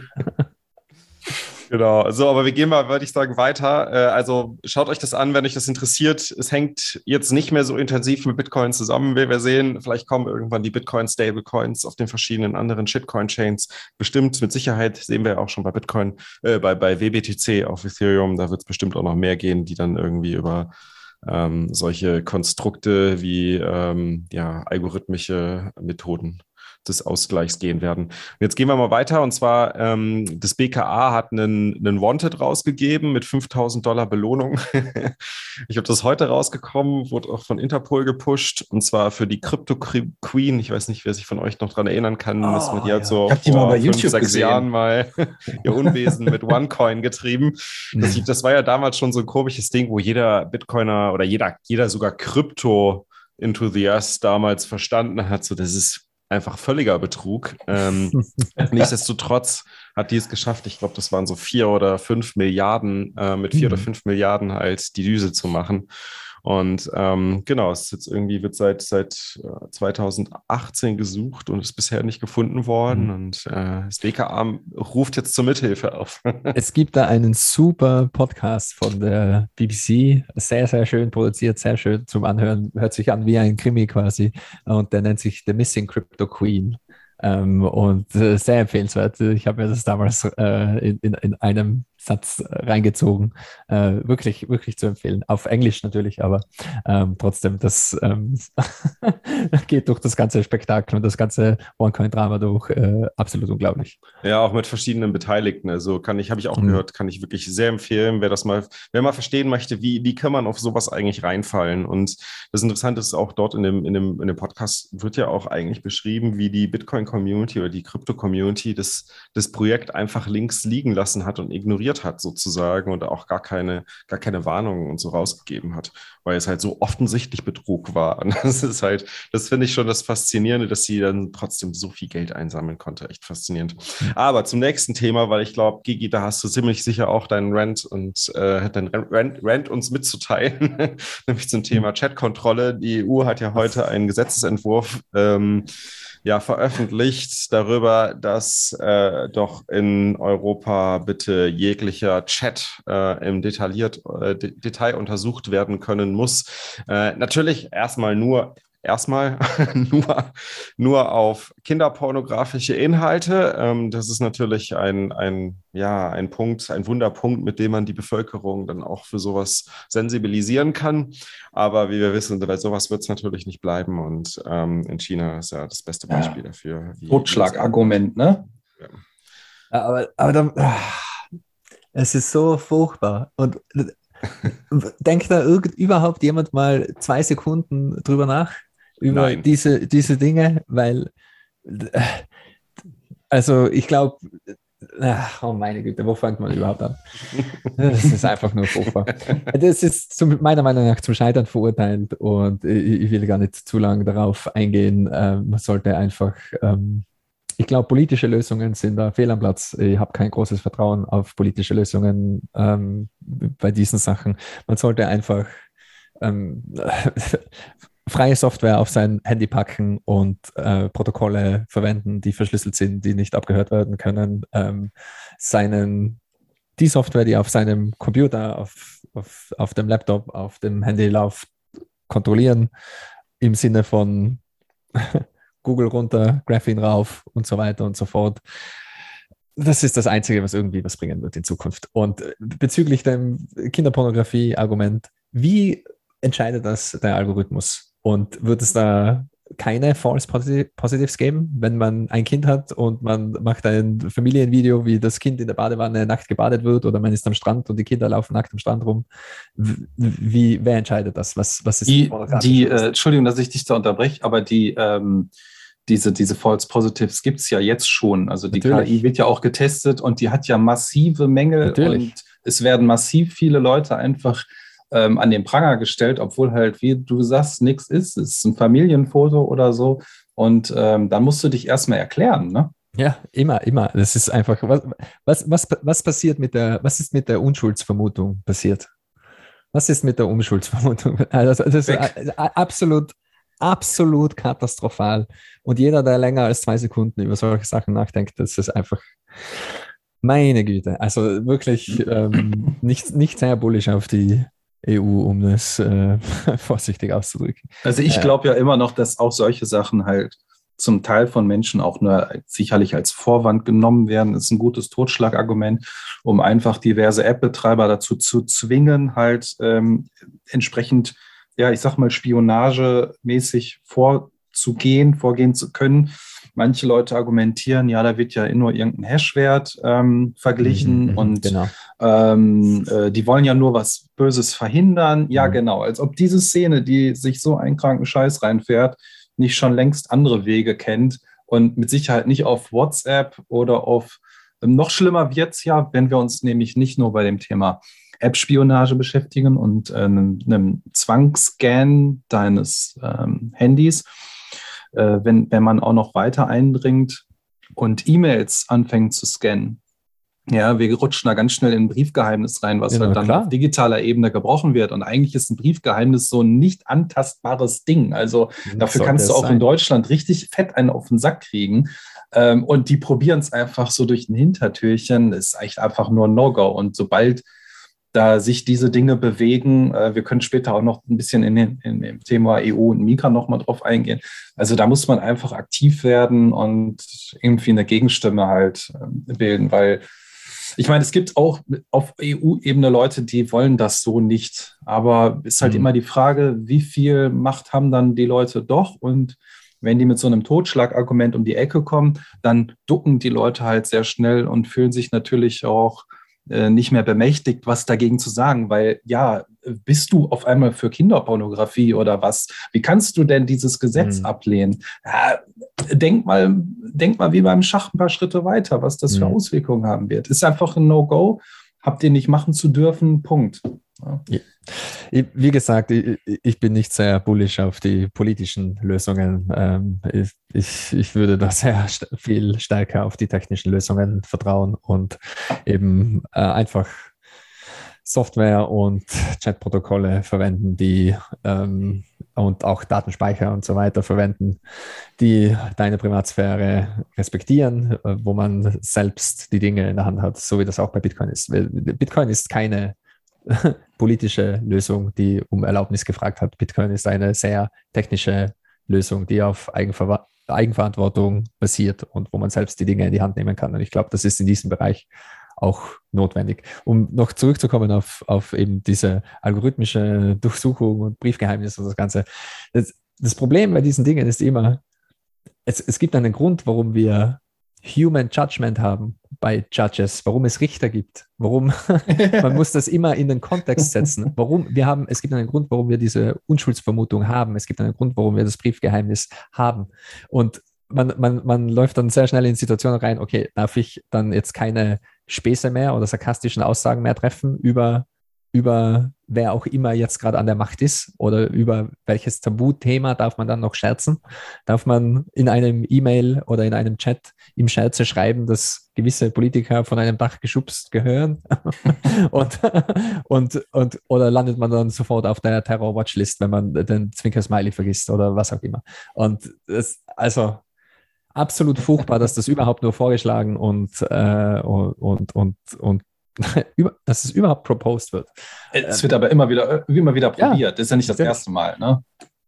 Genau, so, aber wir gehen mal, würde ich sagen, weiter. Äh, also schaut euch das an, wenn euch das interessiert. Es hängt jetzt nicht mehr so intensiv mit Bitcoin zusammen, wie wir sehen. Vielleicht kommen irgendwann die Bitcoin-Stablecoins auf den verschiedenen anderen Shitcoin-Chains. Bestimmt, mit Sicherheit sehen wir auch schon bei Bitcoin, äh, bei, bei WBTC auf Ethereum. Da wird es bestimmt auch noch mehr gehen, die dann irgendwie über ähm, solche Konstrukte wie ähm, ja, algorithmische Methoden des Ausgleichs gehen werden. Und jetzt gehen wir mal weiter und zwar ähm, das BKA hat einen, einen Wanted rausgegeben mit 5000 Dollar Belohnung. ich habe das heute rausgekommen, wurde auch von Interpol gepusht und zwar für die Crypto Queen. Ich weiß nicht, wer sich von euch noch daran erinnern kann, oh, dass man die halt so ich vor fünf, sechs gesehen. Jahren mal ihr Unwesen mit OneCoin getrieben. Das, das war ja damals schon so ein komisches Ding, wo jeder Bitcoiner oder jeder, jeder sogar Krypto Enthusiast damals verstanden hat, so das ist einfach völliger Betrug. Ähm, nichtsdestotrotz hat die es geschafft, ich glaube, das waren so vier oder fünf Milliarden, äh, mit vier mhm. oder fünf Milliarden halt die Düse zu machen. Und ähm, genau, es ist jetzt irgendwie wird seit, seit 2018 äh, gesucht und ist bisher nicht gefunden worden. Mhm. Und äh, das WKA ruft jetzt zur Mithilfe auf. es gibt da einen super Podcast von der BBC, sehr, sehr schön produziert, sehr schön zum Anhören, hört sich an wie ein Krimi quasi. Und der nennt sich The Missing Crypto Queen. Ähm, und äh, sehr empfehlenswert. Ich habe mir das damals äh, in, in, in, einem Satz reingezogen. Äh, wirklich, wirklich zu empfehlen. Auf Englisch natürlich, aber ähm, trotzdem, das ähm, geht durch das ganze Spektakel und das ganze OneCoin-Drama durch. Äh, absolut unglaublich. Ja, auch mit verschiedenen Beteiligten. Also kann ich, habe ich auch mhm. gehört, kann ich wirklich sehr empfehlen, wer das mal, wer mal verstehen möchte, wie, wie kann man auf sowas eigentlich reinfallen. Und das Interessante ist auch dort in dem, in dem, in dem Podcast wird ja auch eigentlich beschrieben, wie die Bitcoin-Community oder die Krypto-Community das, das Projekt einfach links liegen lassen hat und ignoriert ignoriert hat sozusagen und auch gar keine, gar keine Warnungen und so rausgegeben hat, weil es halt so offensichtlich Betrug war. Und das ist halt, das finde ich schon das Faszinierende, dass sie dann trotzdem so viel Geld einsammeln konnte. Echt faszinierend. Aber zum nächsten Thema, weil ich glaube, Gigi, da hast du ziemlich sicher auch deinen Rant und äh, deinen Rant, Rant uns mitzuteilen, nämlich zum Thema Chatkontrolle. Die EU hat ja heute einen Gesetzesentwurf ähm, ja veröffentlicht darüber, dass äh, doch in Europa bitte jeglicher Chat äh, im detailliert äh, Detail untersucht werden können muss. Äh, natürlich erstmal nur erstmal nur, nur auf kinderpornografische Inhalte. Ähm, das ist natürlich ein, ein, ja, ein Punkt, ein Wunderpunkt, mit dem man die Bevölkerung dann auch für sowas sensibilisieren kann. Aber wie wir wissen, bei sowas wird es natürlich nicht bleiben. Und ähm, in China ist ja das beste Beispiel ja. dafür. Totschlagargument, ne? Ja. Aber, aber dann, es ist so furchtbar. Und denkt da irgend, überhaupt jemand mal zwei Sekunden drüber nach? Über diese, diese Dinge, weil, also ich glaube, oh meine Güte, wo fängt man überhaupt an? Das ist einfach nur furchtbar. Das ist zum, meiner Meinung nach zum Scheitern verurteilt und ich, ich will gar nicht zu lange darauf eingehen. Ähm, man sollte einfach, ähm, ich glaube, politische Lösungen sind da fehl am Platz. Ich habe kein großes Vertrauen auf politische Lösungen ähm, bei diesen Sachen. Man sollte einfach ähm, freie Software auf sein Handy packen und äh, Protokolle verwenden, die verschlüsselt sind, die nicht abgehört werden können, ähm, seinen, die Software, die auf seinem Computer, auf, auf, auf dem Laptop, auf dem Handy läuft, kontrollieren im Sinne von Google runter, Graphene rauf und so weiter und so fort. Das ist das Einzige, was irgendwie was bringen wird in Zukunft. Und bezüglich dem Kinderpornografie-Argument, wie entscheidet das der Algorithmus? Und wird es da keine False Positives geben, wenn man ein Kind hat und man macht ein Familienvideo, wie das Kind in der Badewanne nackt gebadet wird oder man ist am Strand und die Kinder laufen nackt am Strand rum. Wie, wer entscheidet das? Was, was ist die, die äh, Entschuldigung, dass ich dich da unterbreche, aber die, ähm, diese, diese False Positives gibt es ja jetzt schon. Also die Natürlich. KI wird ja auch getestet und die hat ja massive Mängel Natürlich. und es werden massiv viele Leute einfach ähm, an den Pranger gestellt, obwohl halt, wie du sagst, nichts ist. Es ist ein Familienfoto oder so. Und ähm, dann musst du dich erstmal erklären, ne? Ja, immer, immer. Das ist einfach, was, was, was, was passiert mit der, was ist mit der Unschuldsvermutung passiert? Was ist mit der Unschuldsvermutung? Also, das ist absolut, absolut katastrophal. Und jeder, der länger als zwei Sekunden über solche Sachen nachdenkt, das ist einfach, meine Güte. Also wirklich ähm, nicht, nicht sehr bullisch auf die, EU, um das äh, vorsichtig auszudrücken. Also ich glaube ja immer noch, dass auch solche Sachen halt zum Teil von Menschen auch nur sicherlich als Vorwand genommen werden. Das ist ein gutes Totschlagargument, um einfach diverse App-Betreiber dazu zu zwingen, halt ähm, entsprechend, ja, ich sag mal, spionagemäßig vorzugehen, vorgehen zu können Manche Leute argumentieren, ja, da wird ja nur irgendein Hashwert ähm, verglichen mhm, mhm und genau. ähm, äh, die wollen ja nur was Böses verhindern. Ja, mhm. genau. Als ob diese Szene, die sich so einen kranken Scheiß reinfährt, nicht schon längst andere Wege kennt und mit Sicherheit nicht auf WhatsApp oder auf ähm, noch schlimmer wird es ja, wenn wir uns nämlich nicht nur bei dem Thema App-Spionage beschäftigen und äh, einem, einem Zwangsscan deines ähm, Handys, äh, wenn, wenn man auch noch weiter eindringt und E-Mails anfängt zu scannen. Ja, wir rutschen da ganz schnell in ein Briefgeheimnis rein, was ja, halt dann klar. auf digitaler Ebene gebrochen wird. Und eigentlich ist ein Briefgeheimnis so ein nicht antastbares Ding. Also das dafür kannst du auch sein. in Deutschland richtig fett einen auf den Sack kriegen. Ähm, und die probieren es einfach so durch ein Hintertürchen. Das ist echt einfach nur ein No-Go. Und sobald da sich diese Dinge bewegen. Äh, wir können später auch noch ein bisschen in, den, in dem Thema EU und Mika nochmal drauf eingehen. Also da muss man einfach aktiv werden und irgendwie eine Gegenstimme halt ähm, bilden, weil Ich meine, es gibt auch auf EU-Ebene Leute, die wollen das so nicht. Aber es ist halt mhm. immer die Frage, wie viel Macht haben dann die Leute doch? Und wenn die mit so einem Totschlagargument um die Ecke kommen, dann ducken die Leute halt sehr schnell und fühlen sich natürlich auch nicht mehr bemächtigt, was dagegen zu sagen, weil ja, bist du auf einmal für Kinderpornografie oder was? Wie kannst du denn dieses Gesetz mhm. ablehnen? Ja, denk mal, denk mal wie beim Schach ein paar Schritte weiter, was das mhm. für Auswirkungen haben wird. Ist einfach ein No-Go, habt ihr nicht machen zu dürfen, Punkt. Ja. Wie gesagt, ich, bin nicht sehr bullisch auf die politischen Lösungen. Ähm, ich, ich, würde da sehr viel stärker auf die technischen Lösungen vertrauen und eben äh, einfach Software und Chatprotokolle verwenden, die ähm, und auch Datenspeicher und so weiter verwenden, die deine Privatsphäre respektieren, äh, wo man selbst die Dinge in der Hand hat, so wie das auch bei Bitcoin ist. Bitcoin ist keine politische Lösung, die um Erlaubnis gefragt hat. Bitcoin ist eine sehr technische Lösung, die auf Eigenver Eigenverantwortung basiert und wo man selbst die Dinge in die Hand nehmen kann. Und ich glaube, das ist in diesem Bereich auch notwendig. Um noch zurückzukommen auf, auf eben diese algorithmische Durchsuchung und Briefgeheimnis und das Ganze. Das, das Problem bei diesen Dingen ist immer, es, es gibt einen Grund, warum wir Human Judgment haben bei Judges, warum es Richter gibt, warum man muss das immer in den Kontext setzen. Warum wir haben, es gibt einen Grund, warum wir diese Unschuldsvermutung haben. Es gibt einen Grund, warum wir das Briefgeheimnis haben. Und man, man, man läuft dann sehr schnell in Situationen rein, okay, darf ich dann jetzt keine Späße mehr oder sarkastischen Aussagen mehr treffen über über wer auch immer jetzt gerade an der Macht ist oder über welches Tabuthema darf man dann noch scherzen? Darf man in einem E-Mail oder in einem Chat im Scherze schreiben, dass gewisse Politiker von einem Dach geschubst gehören? und, und, und, oder landet man dann sofort auf der Terror-Watchlist, wenn man den Zwinker-Smiley vergisst oder was auch immer? Und das, also absolut furchtbar, dass das überhaupt nur vorgeschlagen und, äh, und, und, und dass es überhaupt proposed wird. Es wird aber immer wieder, immer wieder probiert. Ja, das ist ja nicht das erste Mal. Ne?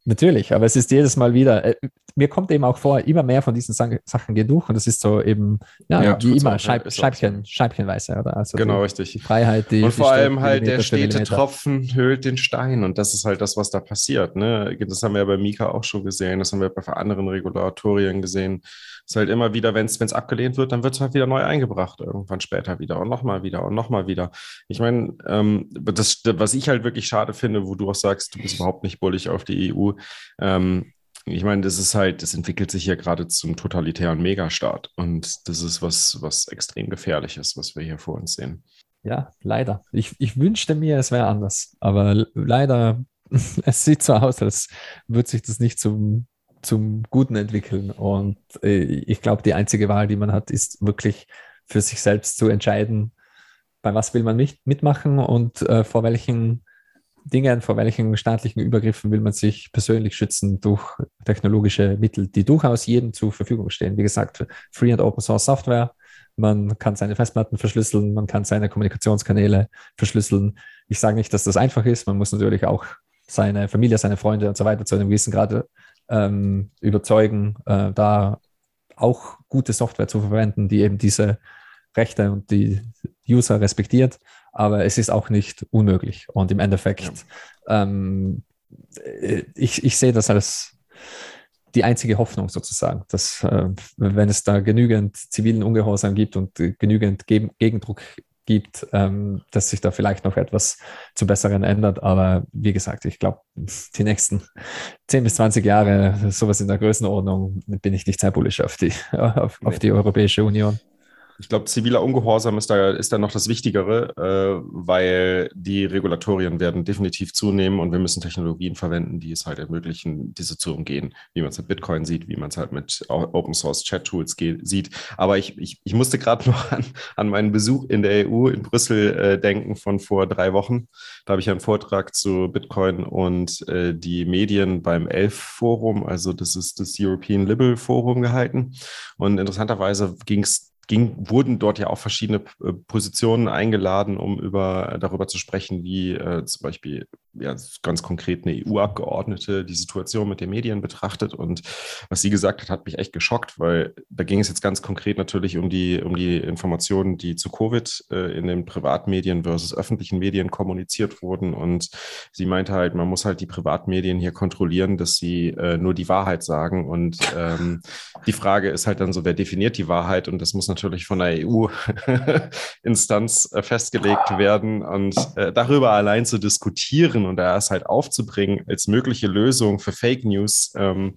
Natürlich, aber es ist jedes Mal wieder, äh, mir kommt eben auch vor, immer mehr von diesen Sachen gehen durch und es ist so eben, ja, ja wie immer, Scheib, Scheibchen. Scheibchenweise, oder? Also genau, die, richtig. Die Freiheit, die. Und vor allem halt der stete Tropfen höhlt den Stein und das ist halt das, was da passiert. Ne? Das haben wir ja bei Mika auch schon gesehen, das haben wir bei anderen Regulatorien gesehen ist halt immer wieder, wenn es abgelehnt wird, dann wird es halt wieder neu eingebracht, irgendwann später wieder und nochmal wieder und nochmal wieder. Ich meine, ähm, das, was ich halt wirklich schade finde, wo du auch sagst, du bist überhaupt nicht bullig auf die EU, ähm, ich meine, das ist halt, das entwickelt sich hier gerade zum totalitären Megastaat und das ist was, was extrem gefährlich ist, was wir hier vor uns sehen. Ja, leider. Ich, ich wünschte mir, es wäre anders, aber leider, es sieht so aus, als würde sich das nicht zum zum Guten entwickeln. Und äh, ich glaube, die einzige Wahl, die man hat, ist wirklich für sich selbst zu entscheiden, bei was will man nicht mitmachen und äh, vor welchen Dingen, vor welchen staatlichen Übergriffen will man sich persönlich schützen durch technologische Mittel, die durchaus jedem zur Verfügung stehen. Wie gesagt, Free and Open Source Software. Man kann seine Festplatten verschlüsseln, man kann seine Kommunikationskanäle verschlüsseln. Ich sage nicht, dass das einfach ist. Man muss natürlich auch seine Familie, seine Freunde und so weiter zu einem gewissen Grad ähm, überzeugen, äh, da auch gute Software zu verwenden, die eben diese Rechte und die User respektiert. Aber es ist auch nicht unmöglich. Und im Endeffekt, ja. ähm, ich, ich sehe das als die einzige Hoffnung sozusagen, dass äh, wenn es da genügend zivilen Ungehorsam gibt und genügend Ge Gegendruck gibt, ähm, dass sich da vielleicht noch etwas zum Besseren ändert. Aber wie gesagt, ich glaube, die nächsten 10 bis 20 Jahre, sowas in der Größenordnung, bin ich nicht sehr bullisch auf die, auf, auf die Europäische Union. Ich glaube, ziviler Ungehorsam ist da, ist da noch das Wichtigere, äh, weil die Regulatorien werden definitiv zunehmen und wir müssen Technologien verwenden, die es halt ermöglichen, diese zu umgehen, wie man es mit Bitcoin sieht, wie man es halt mit Open Source Chat Tools sieht. Aber ich, ich, ich musste gerade noch an, an meinen Besuch in der EU in Brüssel äh, denken von vor drei Wochen. Da habe ich einen Vortrag zu Bitcoin und äh, die Medien beim ELF Forum, also das ist das European Liberal Forum gehalten. Und interessanterweise ging es ging, wurden dort ja auch verschiedene äh, Positionen eingeladen, um über, darüber zu sprechen, wie äh, zum Beispiel ja, ganz konkret eine EU-Abgeordnete die Situation mit den Medien betrachtet. Und was sie gesagt hat, hat mich echt geschockt, weil da ging es jetzt ganz konkret natürlich um die, um die Informationen, die zu Covid äh, in den Privatmedien versus öffentlichen Medien kommuniziert wurden. Und sie meinte halt, man muss halt die Privatmedien hier kontrollieren, dass sie äh, nur die Wahrheit sagen. Und ähm, die Frage ist halt dann so, wer definiert die Wahrheit? Und das muss natürlich von der EU-Instanz äh, festgelegt werden. Und äh, darüber allein zu diskutieren, und da ist halt aufzubringen als mögliche Lösung für Fake News. Ähm,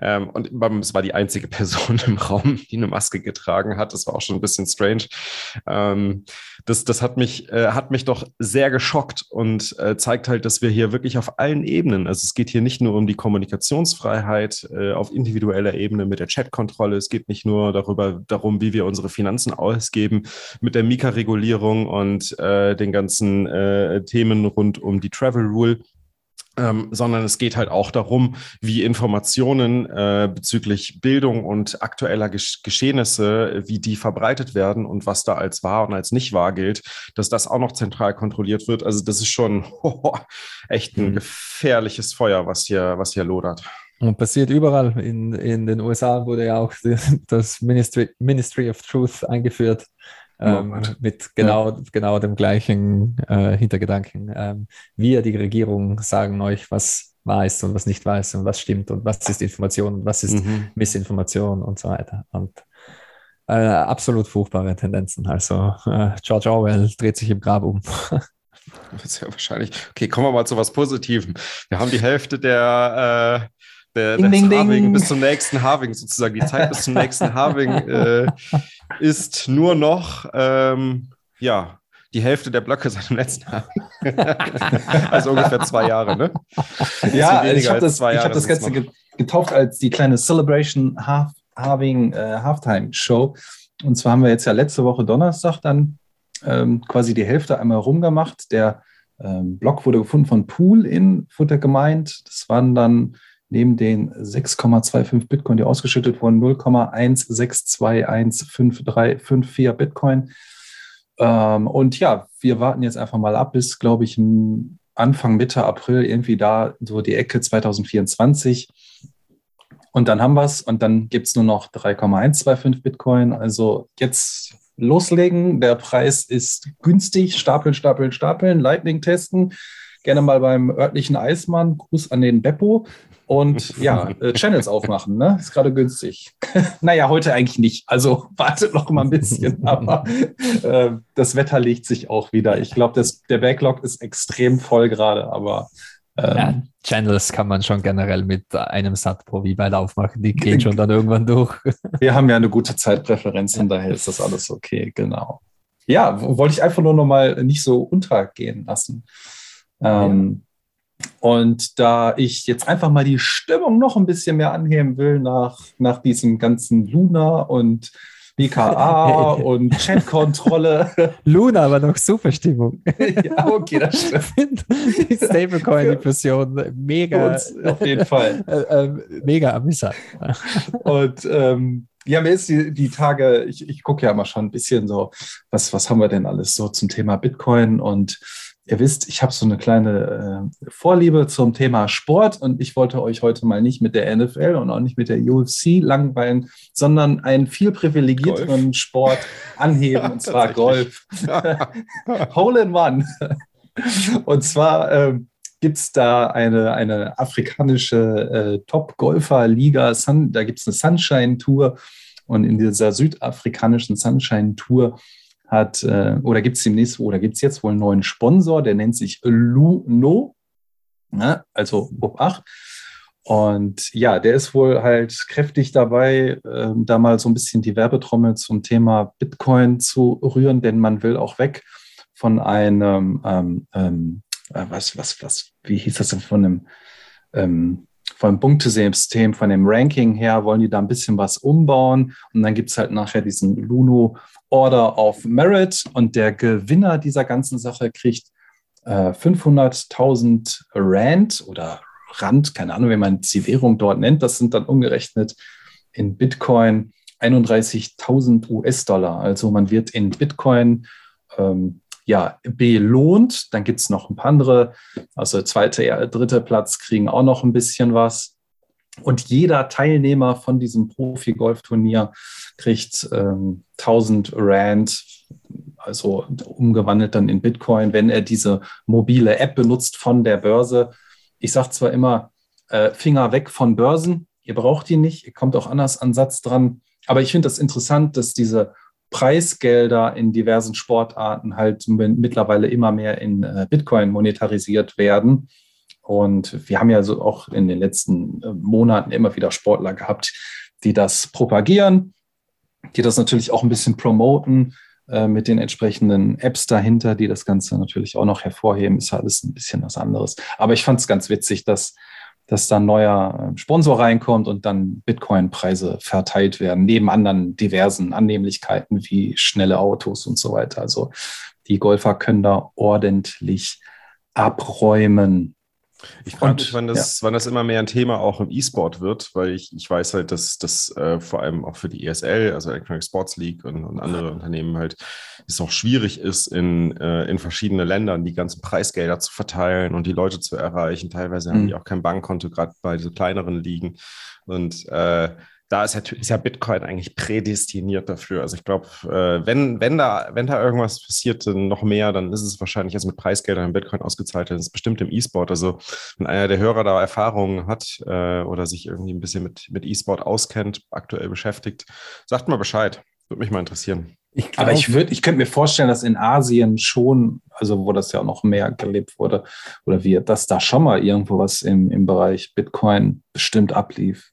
ähm, und es war die einzige Person im Raum, die eine Maske getragen hat. Das war auch schon ein bisschen strange. Ähm, das das hat, mich, äh, hat mich doch sehr geschockt und äh, zeigt halt, dass wir hier wirklich auf allen Ebenen, also es geht hier nicht nur um die Kommunikationsfreiheit äh, auf individueller Ebene mit der Chatkontrolle, es geht nicht nur darüber, darum, wie wir unsere Finanzen ausgeben mit der Mika-Regulierung und äh, den ganzen äh, Themen rund um die Travel Rule ähm, sondern es geht halt auch darum, wie Informationen äh, bezüglich Bildung und aktueller Gesch Geschehnisse, wie die verbreitet werden und was da als wahr und als nicht wahr gilt, dass das auch noch zentral kontrolliert wird. Also das ist schon oh, echt ein mhm. gefährliches Feuer, was hier, was hier lodert. Und passiert überall. In, in den USA wurde ja auch das Ministry, Ministry of Truth eingeführt. Ähm, mit genau, ja. genau dem gleichen äh, Hintergedanken. Ähm, wir, die Regierung, sagen euch, was wahr ist und was nicht wahr ist und was stimmt und was ist Information und was ist mhm. Missinformation und so weiter. Und äh, absolut furchtbare Tendenzen. Also äh, George Orwell dreht sich im Grab um. Ja wahrscheinlich. Okay, kommen wir mal zu was Positivem. Wir haben die Hälfte der, äh, der, ding, ding, Harving ding. bis zum nächsten Harving sozusagen. Die Zeit bis zum nächsten Harving äh, ist nur noch, ähm, ja, die Hälfte der Blöcke seit dem letzten Jahr. also ungefähr zwei Jahre, ne? Ja, ich habe das, hab das Ganze getauft als die kleine Celebration Half, Harving äh, Halftime Show. Und zwar haben wir jetzt ja letzte Woche Donnerstag dann ähm, quasi die Hälfte einmal rumgemacht. Der ähm, Block wurde gefunden von Pool in Futter gemeint. Das waren dann neben den 6,25 Bitcoin, die ausgeschüttet wurden, 0,16215354 Bitcoin. Ähm, und ja, wir warten jetzt einfach mal ab bis, glaube ich, Anfang, Mitte April, irgendwie da so die Ecke 2024. Und dann haben wir es und dann gibt es nur noch 3,125 Bitcoin. Also jetzt loslegen. Der Preis ist günstig. Stapeln, stapeln, stapeln. Lightning testen. Gerne mal beim örtlichen Eismann. Gruß an den Beppo. Und ja, äh, Channels aufmachen, ne? Ist gerade günstig. naja, heute eigentlich nicht. Also wartet noch mal ein bisschen, aber äh, das Wetter legt sich auch wieder. Ich glaube, der Backlog ist extrem voll gerade, aber ähm, ja, Channels kann man schon generell mit einem Sat pro V-Byte aufmachen. Die gehen schon dann irgendwann durch. Wir haben ja eine gute Zeitpräferenz, von daher ist das alles okay, genau. Ja, wollte ich einfach nur noch mal nicht so untergehen lassen. Ähm, und da ich jetzt einfach mal die Stimmung noch ein bisschen mehr anheben will nach, nach diesem ganzen Luna und BKA und Chatkontrolle. Luna war noch super Stimmung. ja, okay, das stimmt. Die Stablecoin-Diffusion, mega. Und auf jeden Fall. Äh, äh, mega amüsant. und ähm, ja, mir ist die, die Tage, ich, ich gucke ja immer schon ein bisschen so, was, was haben wir denn alles so zum Thema Bitcoin und Ihr wisst, ich habe so eine kleine äh, Vorliebe zum Thema Sport und ich wollte euch heute mal nicht mit der NFL und auch nicht mit der UFC langweilen, sondern einen viel privilegierteren Golf. Sport anheben, und zwar Golf. Hole in One. und zwar äh, gibt es da eine, eine afrikanische äh, Top-Golfer-Liga, da gibt es eine Sunshine-Tour und in dieser südafrikanischen Sunshine-Tour hat, äh, oder gibt es demnächst, oder gibt es jetzt wohl einen neuen Sponsor, der nennt sich Luno, ne? also Obacht. Und ja, der ist wohl halt kräftig dabei, äh, da mal so ein bisschen die Werbetrommel zum Thema Bitcoin zu rühren, denn man will auch weg von einem, ähm, ähm, äh, was, was, was, wie hieß das denn, von einem, ähm, vom Punktesystem, von dem Ranking her, wollen die da ein bisschen was umbauen. Und dann gibt es halt nachher diesen Luno Order of Merit und der Gewinner dieser ganzen Sache kriegt äh, 500.000 Rand oder Rand, keine Ahnung, wie man die Währung dort nennt. Das sind dann umgerechnet in Bitcoin 31.000 US-Dollar. Also man wird in Bitcoin ähm, ja, belohnt. Dann gibt es noch ein paar andere, also zweiter, dritter Platz kriegen auch noch ein bisschen was. Und jeder Teilnehmer von diesem Profi-Golf-Turnier kriegt ähm, 1000 Rand, also umgewandelt dann in Bitcoin, wenn er diese mobile App benutzt von der Börse. Ich sage zwar immer, äh, Finger weg von Börsen, ihr braucht die nicht, ihr kommt auch anders an Satz dran. Aber ich finde das interessant, dass diese Preisgelder in diversen Sportarten halt mittlerweile immer mehr in äh, Bitcoin monetarisiert werden. Und wir haben ja so auch in den letzten äh, Monaten immer wieder Sportler gehabt, die das propagieren, die das natürlich auch ein bisschen promoten äh, mit den entsprechenden Apps dahinter, die das Ganze natürlich auch noch hervorheben. Ist alles ein bisschen was anderes. Aber ich fand es ganz witzig, dass dass da ein neuer äh, Sponsor reinkommt und dann Bitcoin-Preise verteilt werden, neben anderen diversen Annehmlichkeiten wie schnelle Autos und so weiter. Also die Golfer können da ordentlich abräumen. Ich frage mich, wann das, ja. wann das immer mehr ein Thema auch im E-Sport wird, weil ich, ich weiß halt, dass das äh, vor allem auch für die ESL, also Electronic Sports League und, und andere Unternehmen halt, es auch schwierig ist, in, äh, in verschiedene Ländern die ganzen Preisgelder zu verteilen und die Leute zu erreichen. Teilweise mhm. haben die auch kein Bankkonto, gerade bei so kleineren Ligen. Und äh, da ist ja, ist ja Bitcoin eigentlich prädestiniert dafür. Also ich glaube, äh, wenn, wenn, da, wenn da irgendwas passiert, noch mehr, dann ist es wahrscheinlich jetzt mit Preisgeldern in Bitcoin ausgezahlt. Das ist bestimmt im E-Sport. Also wenn einer der Hörer da Erfahrungen hat äh, oder sich irgendwie ein bisschen mit, mit E-Sport auskennt, aktuell beschäftigt, sagt mal Bescheid. Würde mich mal interessieren. Ich glaub, Aber ich würde, ich könnte mir vorstellen, dass in Asien schon, also wo das ja auch noch mehr gelebt wurde, oder wie, dass da schon mal irgendwo was im, im Bereich Bitcoin bestimmt ablief.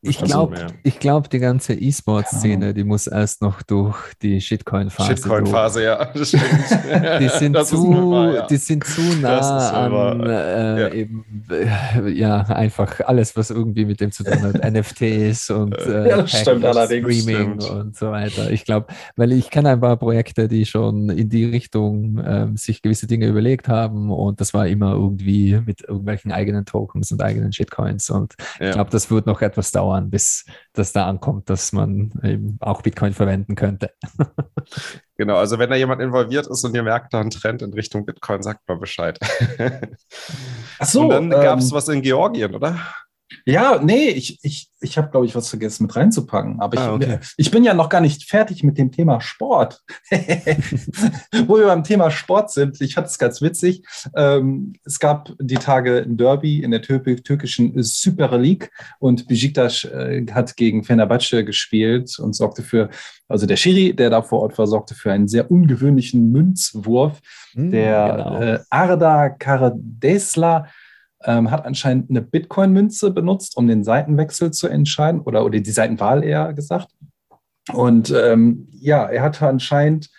Ich glaube, ich glaub, die ganze E-Sport-Szene, die muss erst noch durch die Shitcoin-Phase. Shitcoin-Phase, ja. Das die, sind zu, wahr, ja. die sind zu nah an äh, ja. eben, äh, ja, einfach alles, was irgendwie mit dem zu tun hat. NFTs und äh, ja, stimmt, Streaming stimmt. und so weiter. Ich glaube, weil ich kenne ein paar Projekte, die schon in die Richtung ähm, sich gewisse Dinge überlegt haben und das war immer irgendwie mit irgendwelchen eigenen Tokens und eigenen Shitcoins und ich glaube, das wird noch etwas dauern dauern, bis das da ankommt, dass man eben auch Bitcoin verwenden könnte. genau, also wenn da jemand involviert ist und ihr merkt da einen Trend in Richtung Bitcoin, sagt mal Bescheid. Ach so, und dann ähm, gab es was in Georgien, oder? Ja, nee, ich, ich, ich habe, glaube ich, was vergessen mit reinzupacken. Aber ich, ah, okay. ich bin ja noch gar nicht fertig mit dem Thema Sport. Wo wir beim Thema Sport sind, ich fand es ganz witzig. Ähm, es gab die Tage ein Derby in der türkischen Super League und Besiktas äh, hat gegen Fenerbahce gespielt und sorgte für, also der Schiri, der da vor Ort war, sorgte für einen sehr ungewöhnlichen Münzwurf. Mm, der genau. äh, Arda Karadesla ähm, hat anscheinend eine Bitcoin-Münze benutzt, um den Seitenwechsel zu entscheiden oder, oder die Seitenwahl eher gesagt. Und ähm, ja, er hatte anscheinend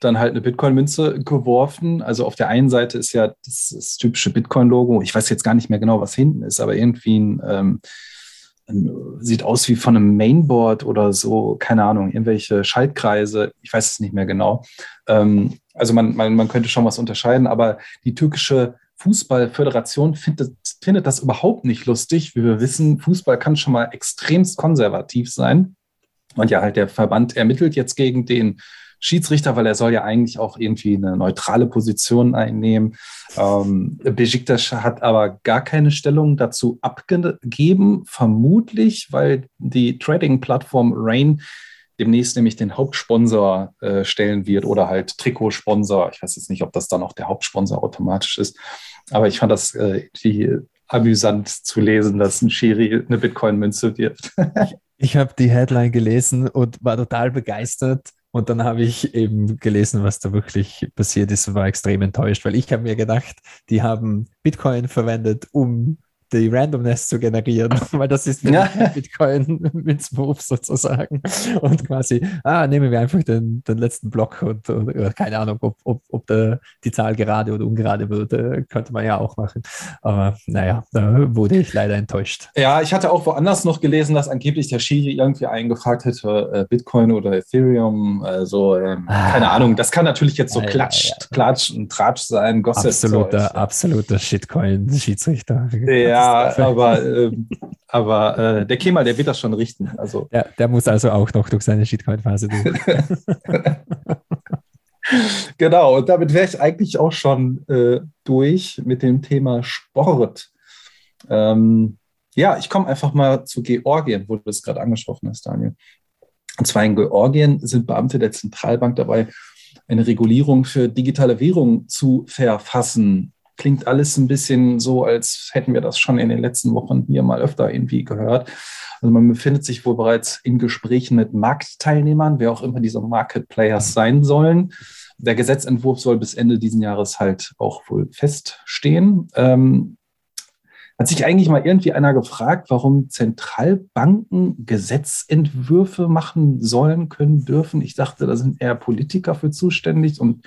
dann halt eine Bitcoin-Münze geworfen. Also auf der einen Seite ist ja das, das typische Bitcoin-Logo. Ich weiß jetzt gar nicht mehr genau, was hinten ist, aber irgendwie ein, ähm, ein, sieht aus wie von einem Mainboard oder so, keine Ahnung, irgendwelche Schaltkreise. Ich weiß es nicht mehr genau. Ähm, also man, man, man könnte schon was unterscheiden, aber die türkische Fußballföderation findet, findet das überhaupt nicht lustig. Wie wir wissen, Fußball kann schon mal extremst konservativ sein. Und ja, halt der Verband ermittelt jetzt gegen den Schiedsrichter, weil er soll ja eigentlich auch irgendwie eine neutrale Position einnehmen. Ähm, Besiktas hat aber gar keine Stellung dazu abgegeben, vermutlich, weil die Trading-Plattform Rain demnächst nämlich den Hauptsponsor äh, stellen wird oder halt Trikotsponsor. Ich weiß jetzt nicht, ob das dann auch der Hauptsponsor automatisch ist. Aber ich fand das äh, die, amüsant zu lesen, dass ein Schiri eine Bitcoin-Münze wirft. ich habe die Headline gelesen und war total begeistert. Und dann habe ich eben gelesen, was da wirklich passiert ist und war extrem enttäuscht, weil ich habe mir gedacht, die haben Bitcoin verwendet, um die Randomness zu generieren, weil das ist ja. Bitcoin mit Move sozusagen. Und quasi, ah, nehmen wir einfach den, den letzten Block und, und keine Ahnung, ob, ob, ob der, die Zahl gerade oder ungerade wird, äh, könnte man ja auch machen. Aber naja, da wurde ich leider enttäuscht. Ja, ich hatte auch woanders noch gelesen, dass angeblich der Schiri irgendwie eingefragt hätte, äh, Bitcoin oder Ethereum, also ähm, ah. keine Ahnung. Das kann natürlich jetzt so ja, Klatsch, ja, Klatsch und Tratsch sein, Gossip. Absoluter, absoluter Shitcoin-Schiedsrichter. Ja, ja, aber, äh, aber äh, der Kemal, der wird das schon richten. Also. Ja, der muss also auch noch durch seine Shitcoin-Phase durch. genau, und damit wäre ich eigentlich auch schon äh, durch mit dem Thema Sport. Ähm, ja, ich komme einfach mal zu Georgien, wo du das gerade angesprochen hast, Daniel. Und zwar in Georgien sind Beamte der Zentralbank dabei, eine Regulierung für digitale Währung zu verfassen. Klingt alles ein bisschen so, als hätten wir das schon in den letzten Wochen hier mal öfter irgendwie gehört. Also man befindet sich wohl bereits in Gesprächen mit Marktteilnehmern, wer auch immer diese Market Players sein sollen. Der Gesetzentwurf soll bis Ende diesen Jahres halt auch wohl feststehen. Ähm, hat sich eigentlich mal irgendwie einer gefragt, warum Zentralbanken Gesetzentwürfe machen sollen, können, dürfen? Ich dachte, da sind eher Politiker für zuständig und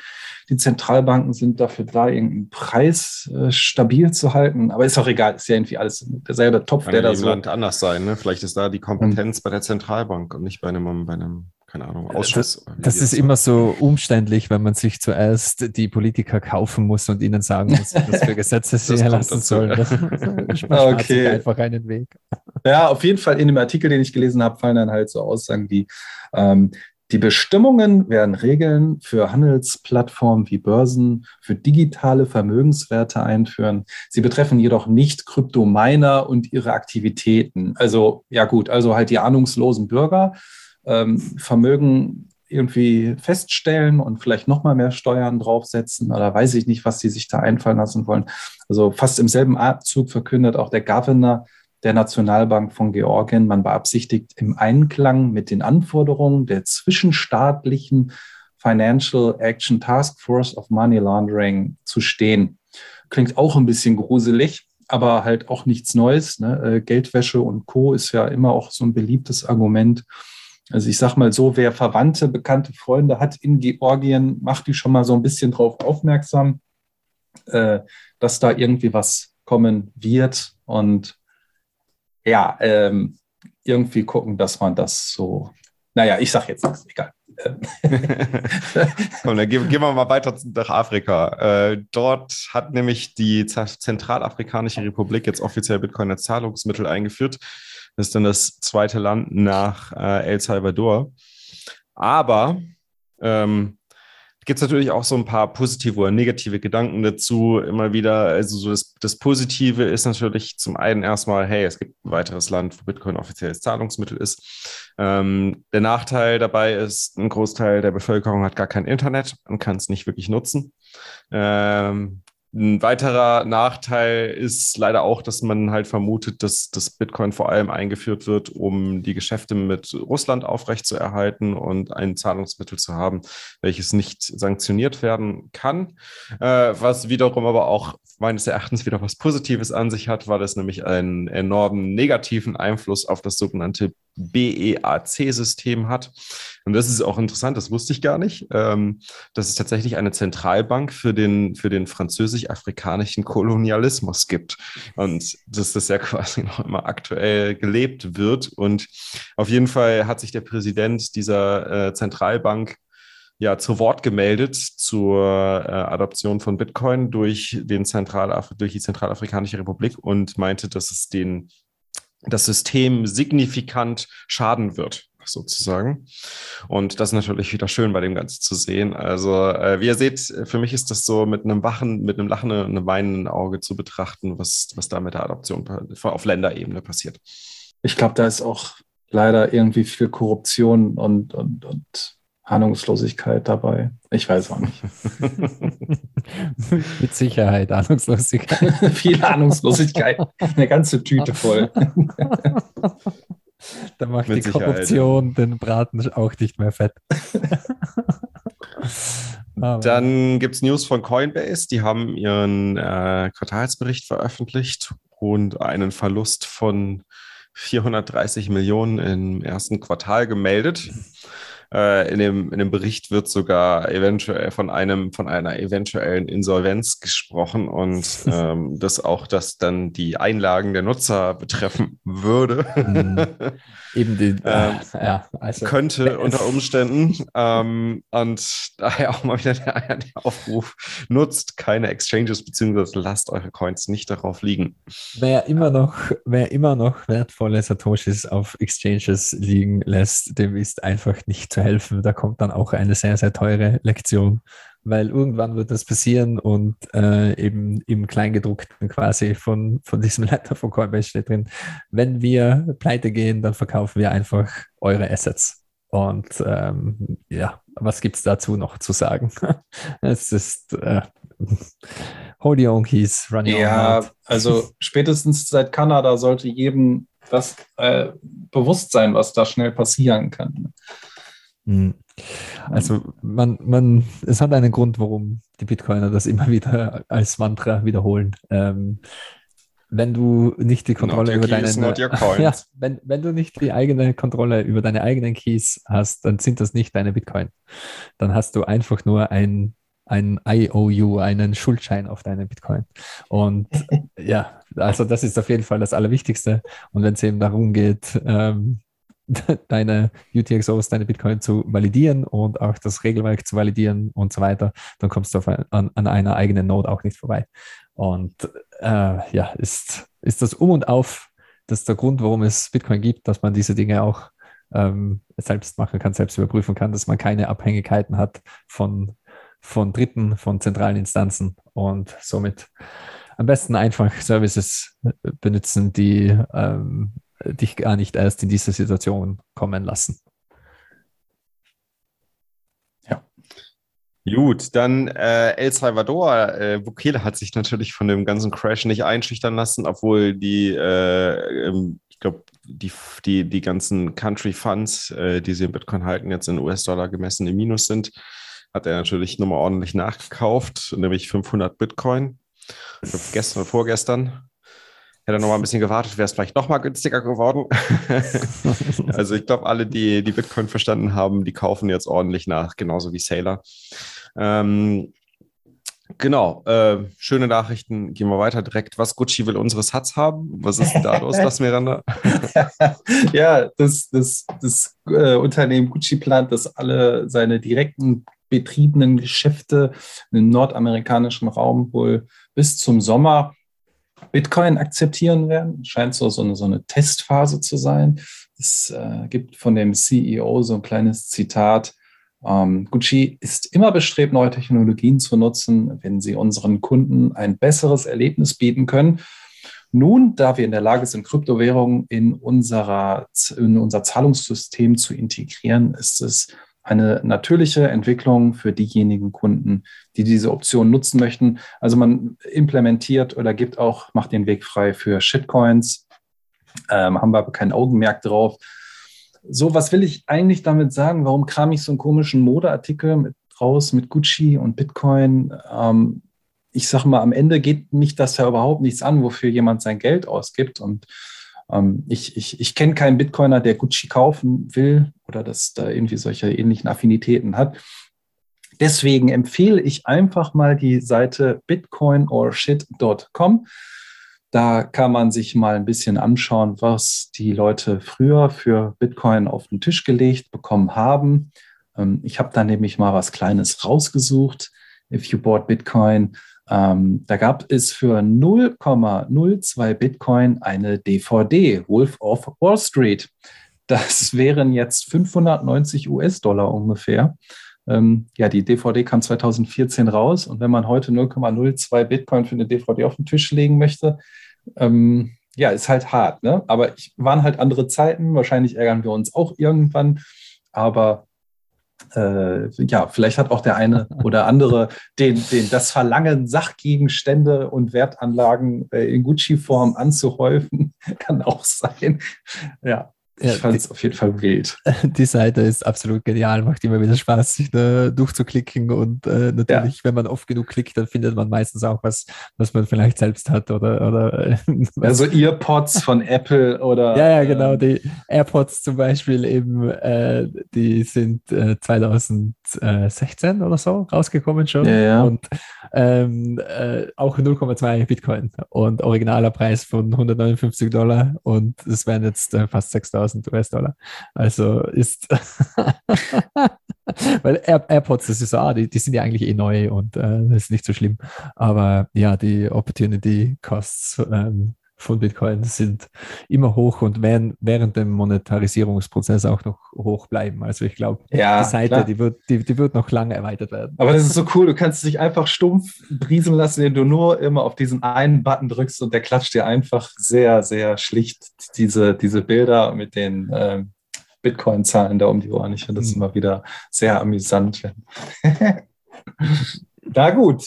die Zentralbanken sind dafür da, irgendeinen Preis äh, stabil zu halten. Aber ist auch egal, ist ja irgendwie alles derselbe Topf, Kann der da so. Land anders sein. Ne? Vielleicht ist da die Kompetenz bei der Zentralbank und nicht bei einem, bei einem keine Ahnung, Ausschuss. Das die ist immer so umständlich, wenn man sich zuerst die Politiker kaufen muss und ihnen sagen muss, was für Gesetze sie Das erlassen sollen. Das sich Okay. einfach einen Weg. Ja, auf jeden Fall in dem Artikel, den ich gelesen habe, fallen dann halt so Aussagen wie, ähm, die Bestimmungen werden Regeln für Handelsplattformen wie Börsen, für digitale Vermögenswerte einführen. Sie betreffen jedoch nicht Kryptominer und ihre Aktivitäten. Also, ja gut, also halt die ahnungslosen Bürger ähm, Vermögen irgendwie feststellen und vielleicht nochmal mehr Steuern draufsetzen oder weiß ich nicht, was sie sich da einfallen lassen wollen. Also fast im selben Abzug verkündet auch der Governor der Nationalbank von Georgien, man beabsichtigt im Einklang mit den Anforderungen der zwischenstaatlichen Financial Action Task Force of Money Laundering zu stehen. Klingt auch ein bisschen gruselig, aber halt auch nichts Neues. Ne? Äh, Geldwäsche und Co. ist ja immer auch so ein beliebtes Argument. Also ich sag mal so, wer Verwandte, bekannte Freunde hat in Georgien, macht die schon mal so ein bisschen drauf aufmerksam, äh, dass da irgendwie was kommen wird und ja, ähm, irgendwie gucken, dass man das so, naja, ich sag jetzt nichts, egal. Komm, dann gehen, gehen wir mal weiter nach Afrika. Äh, dort hat nämlich die Zentralafrikanische Republik jetzt offiziell Bitcoin als Zahlungsmittel eingeführt. Das ist dann das zweite Land nach äh, El Salvador. Aber ähm, gibt es natürlich auch so ein paar positive oder negative Gedanken dazu. Immer wieder, also so das, das Positive ist natürlich zum einen erstmal, hey, es gibt ein weiteres Land, wo Bitcoin offizielles Zahlungsmittel ist. Ähm, der Nachteil dabei ist, ein Großteil der Bevölkerung hat gar kein Internet und kann es nicht wirklich nutzen. Ähm, ein weiterer Nachteil ist leider auch, dass man halt vermutet, dass das Bitcoin vor allem eingeführt wird, um die Geschäfte mit Russland aufrechtzuerhalten und ein Zahlungsmittel zu haben, welches nicht sanktioniert werden kann. Äh, was wiederum aber auch meines Erachtens wieder was Positives an sich hat, weil es nämlich einen enormen negativen Einfluss auf das sogenannte BEAC-System hat. Und das ist auch interessant, das wusste ich gar nicht, ähm, dass es tatsächlich eine Zentralbank für den, für den französisch-afrikanischen Kolonialismus gibt. Und dass das ja quasi noch immer aktuell gelebt wird. Und auf jeden Fall hat sich der Präsident dieser äh, Zentralbank ja zu Wort gemeldet zur äh, Adoption von Bitcoin durch, den Zentralaf durch die Zentralafrikanische Republik und meinte, dass es den, das System signifikant schaden wird, sozusagen. Und das ist natürlich wieder schön bei dem Ganzen zu sehen. Also, äh, wie ihr seht, für mich ist das so mit einem wachen, mit einem lachenden und einem weinenden Auge zu betrachten, was, was da mit der Adoption auf Länderebene passiert. Ich glaube, da ist auch leider irgendwie viel Korruption und, und, und Ahnungslosigkeit dabei. Ich weiß auch nicht. Mit Sicherheit, Ahnungslosigkeit. viel Ahnungslosigkeit. Eine ganze Tüte voll. Da macht Mit die Sicherheit, Korruption den Braten auch nicht mehr fett. Dann gibt es News von Coinbase. Die haben ihren äh, Quartalsbericht veröffentlicht und einen Verlust von 430 Millionen im ersten Quartal gemeldet. Äh, in, dem, in dem Bericht wird sogar eventuell von einem von einer eventuellen Insolvenz gesprochen und ähm, dass auch das dann die Einlagen der Nutzer betreffen würde. Mhm. Eben die, Ähm, ja, also könnte unter Umständen. Ähm, und daher auch mal wieder der, der Aufruf, nutzt keine Exchanges, beziehungsweise lasst eure Coins nicht darauf liegen. wer immer noch, wer immer noch wertvolle Satoshis auf Exchanges liegen lässt, dem ist einfach nicht zu helfen. Da kommt dann auch eine sehr, sehr teure Lektion, weil irgendwann wird das passieren und äh, eben im Kleingedruckten quasi von, von diesem Letter von Coinbase steht drin, wenn wir pleite gehen, dann verkaufen wir einfach eure Assets. Und ähm, ja, was gibt es dazu noch zu sagen? es ist äh, Hold your own keys, run your Ja, own heart. also spätestens seit Kanada sollte jedem das äh, bewusst sein, was da schnell passieren kann. Hm. Also man, man, es hat einen Grund, warum die Bitcoiner das immer wieder als Mantra wiederholen. Ähm, wenn du nicht die Kontrolle über deine ja, wenn, wenn du nicht die eigene Kontrolle über deine eigenen Keys hast, dann sind das nicht deine Bitcoin. Dann hast du einfach nur ein, ein IOU, einen Schuldschein auf deine Bitcoin. Und ja, also das ist auf jeden Fall das Allerwichtigste. Und wenn es eben darum geht, ähm, deine UTXOs, deine Bitcoin zu validieren und auch das Regelwerk zu validieren und so weiter, dann kommst du ein, an, an einer eigenen Node auch nicht vorbei. Und äh, ja, ist, ist das Um und Auf, das ist der Grund, warum es Bitcoin gibt, dass man diese Dinge auch ähm, selbst machen kann, selbst überprüfen kann, dass man keine Abhängigkeiten hat von, von Dritten, von zentralen Instanzen und somit am besten einfach Services benutzen, die ähm, dich gar nicht erst in diese Situation kommen lassen. Gut, dann äh, El Salvador. Äh, Bukele hat sich natürlich von dem ganzen Crash nicht einschüchtern lassen, obwohl die, äh, ähm, ich glaube, die, die, die ganzen Country Funds, äh, die sie in Bitcoin halten, jetzt in US-Dollar gemessen im Minus sind, hat er natürlich nochmal ordentlich nachgekauft, nämlich 500 Bitcoin. Ich glaub, Gestern oder vorgestern. Hätte er noch mal ein bisschen gewartet, wäre es vielleicht noch mal günstiger geworden. also ich glaube, alle, die die Bitcoin verstanden haben, die kaufen jetzt ordentlich nach, genauso wie Sailor. Ähm, genau, äh, schöne Nachrichten. Gehen wir weiter direkt. Was Gucci will unsere Sats haben? Was ist denn da los, das Miranda? ja, das, das, das äh, Unternehmen Gucci plant, dass alle seine direkten betriebenen Geschäfte im nordamerikanischen Raum wohl bis zum Sommer Bitcoin akzeptieren werden. Scheint so, so, eine, so eine Testphase zu sein. Es äh, gibt von dem CEO so ein kleines Zitat. Ähm, Gucci ist immer bestrebt, neue Technologien zu nutzen, wenn sie unseren Kunden ein besseres Erlebnis bieten können. Nun, da wir in der Lage sind, Kryptowährungen in, unserer, in unser Zahlungssystem zu integrieren, ist es eine natürliche Entwicklung für diejenigen Kunden, die diese Option nutzen möchten. Also man implementiert oder gibt auch, macht den Weg frei für Shitcoins. Ähm, haben wir aber kein Augenmerk drauf. So, was will ich eigentlich damit sagen? Warum kram ich so einen komischen Modeartikel mit raus mit Gucci und Bitcoin? Ähm, ich sage mal, am Ende geht mich das ja überhaupt nichts an, wofür jemand sein Geld ausgibt. Und ich ich, ich kenne keinen Bitcoiner, der Gucci kaufen will oder das da irgendwie solche ähnlichen Affinitäten hat. Deswegen empfehle ich einfach mal die Seite bitcoinorshit.com. Da kann man sich mal ein bisschen anschauen, was die Leute früher für Bitcoin auf den Tisch gelegt bekommen haben. Ähm, ich habe da nämlich mal was Kleines rausgesucht. If you bought Bitcoin, ähm, da gab es für 0,02 Bitcoin eine DVD, Wolf of Wall Street. Das wären jetzt 590 US-Dollar ungefähr. Ähm, ja, die DVD kam 2014 raus und wenn man heute 0,02 Bitcoin für eine DVD auf den Tisch legen möchte, ähm, ja, ist halt hart. Ne? Aber ich, waren halt andere Zeiten. Wahrscheinlich ärgern wir uns auch irgendwann. Aber äh, ja, vielleicht hat auch der eine oder andere den, den, das Verlangen, Sachgegenstände und Wertanlagen äh, in Gucci-Form anzuhäufen, kann auch sein. Ja, ich Ja, fand es auf jeden Fall wild. Die Seite ist absolut genial, macht immer wieder Spaß, sich da durchzuklicken und äh, natürlich, wenn man oft genug klickt, dann findet man meistens auch was, was man vielleicht selbst hat oder, oder äh, Also Earpods von Apple oder. ja, ja, genau, ähm, die AirPods zum Beispiel eben, äh, die sind äh, 2016 oder so rausgekommen schon Ja, ja. und ähm, äh, auch 0,2 Bitcoin und originaler Preis von 159 Dollar und es wären jetzt äh, fast 6000 US-Dollar. Also ist, weil Air AirPods, das ist so, ah, die, die sind ja eigentlich eh neu und äh, das ist nicht so schlimm. Aber ja, die Opportunity Costs ähm, von Bitcoin sind immer hoch und werden während dem Monetarisierungsprozess auch noch hoch bleiben. Also ich glaube, Ja, die Seite, klar. die wird, die, die wird noch lange erweitert werden. Aber das ist so cool, du kannst dich einfach stumpf briesen lassen, indem du nur immer auf diesen einen Button drückst und der klatscht dir einfach sehr, sehr schlicht diese, diese Bilder mit den ähm, Bitcoin-Zahlen da um die Ohren. Ich finde das Mhm. immer wieder sehr amüsant. Na gut,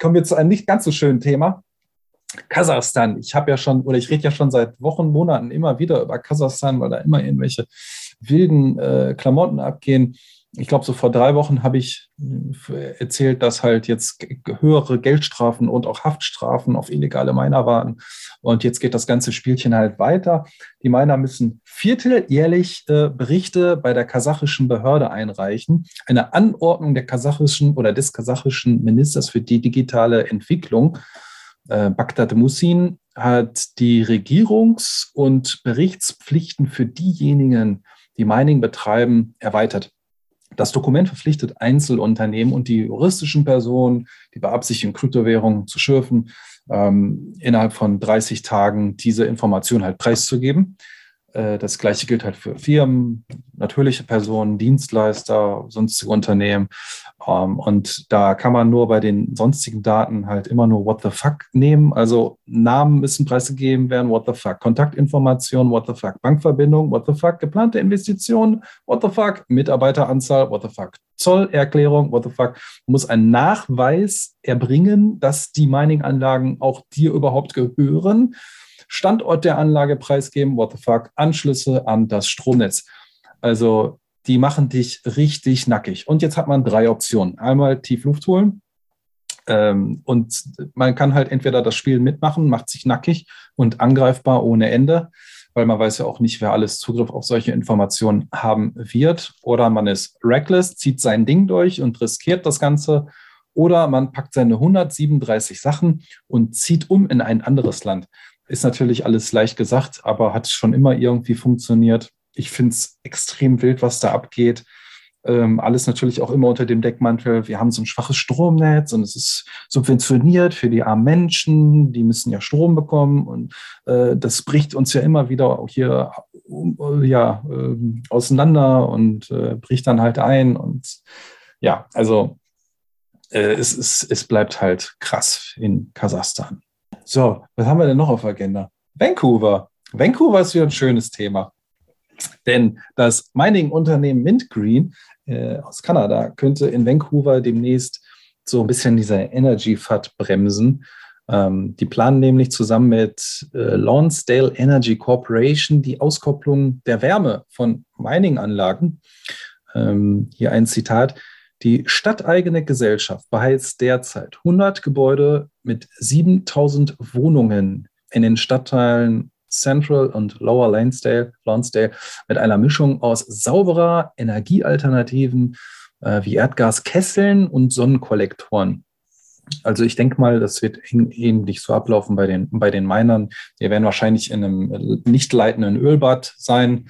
kommen wir zu einem nicht ganz so schönen Thema. Kasachstan. Ich habe ja schon, oder ich rede ja schon seit Wochen, Monaten immer wieder über Kasachstan, weil da immer irgendwelche wilden äh, Klamotten abgehen. Ich glaube, so vor drei Wochen habe ich äh, erzählt, dass halt jetzt höhere Geldstrafen und auch Haftstrafen auf illegale Miner warten. Und jetzt geht das ganze Spielchen halt weiter. Die Miner müssen vierteljährlich äh, Berichte bei der kasachischen Behörde einreichen. Eine Anordnung der kasachischen oder des kasachischen Ministers für die digitale Entwicklung, äh, Bagdad Musin, hat die Regierungs- und Berichtspflichten für diejenigen, die Mining betreiben, erweitert. Das Dokument verpflichtet Einzelunternehmen und die juristischen Personen, die beabsichtigen, Kryptowährungen zu schürfen, ähm, innerhalb von 30 Tagen diese Information halt preiszugeben. Äh, das gleiche gilt halt für Firmen, natürliche Personen, Dienstleister, sonstige Unternehmen. Ähm, und da kann man nur bei den sonstigen Daten halt immer nur What the fuck nehmen. Also Namen müssen preisgegeben werden, What the fuck. Kontaktinformationen, What the fuck. Bankverbindung, What the fuck. Geplante Investitionen, What the fuck. Mitarbeiteranzahl, What the fuck. Zollerklärung, What the fuck. Man muss einen Nachweis erbringen, dass die Mining-Anlagen auch dir überhaupt gehören. Standort der Anlage preisgeben, what the fuck, Anschlüsse an das Stromnetz. Also die machen dich richtig nackig. Und jetzt hat man drei Optionen. Einmal tief Luft holen. Ähm, und man kann halt entweder das Spiel mitmachen, macht sich nackig und angreifbar ohne Ende, weil man weiß ja auch nicht, wer alles Zugriff auf solche Informationen haben wird. Oder man ist reckless, zieht sein Ding durch und riskiert das Ganze. Oder man packt seine 137 Sachen und zieht um in ein anderes Land. Ist natürlich alles leicht gesagt, aber hat schon immer irgendwie funktioniert. Ich finde es extrem wild, was da abgeht. Ähm, alles natürlich auch immer unter dem Deckmantel. Wir haben so ein schwaches Stromnetz und es ist subventioniert für die armen Menschen. Die müssen ja Strom bekommen und äh, das bricht uns ja immer wieder auch hier äh, ja, äh, auseinander und äh, bricht dann halt ein. Und ja, also äh, es, es, es bleibt halt krass in Kasachstan. So, was haben wir denn noch auf Agenda? Vancouver. Vancouver ist wieder ein schönes Thema. Denn das Mining-Unternehmen Mintgreen äh, aus Kanada könnte in Vancouver demnächst so ein bisschen dieser Energy-Fat bremsen. Ähm, die planen nämlich zusammen mit äh, Lonsdale Energy Corporation die Auskopplung der Wärme von Mining-Anlagen. Ähm, hier ein Zitat. Die stadteigene Gesellschaft beheizt derzeit 100 Gebäude mit 7000 Wohnungen in den Stadtteilen Central und Lower Lansdale, Lonsdale mit einer Mischung aus sauberer Energiealternativen äh, wie Erdgaskesseln und Sonnenkollektoren. Also ich denke mal, das wird ähnlich so ablaufen bei den, bei den Minern. Die werden wahrscheinlich in einem nicht leitenden Ölbad sein.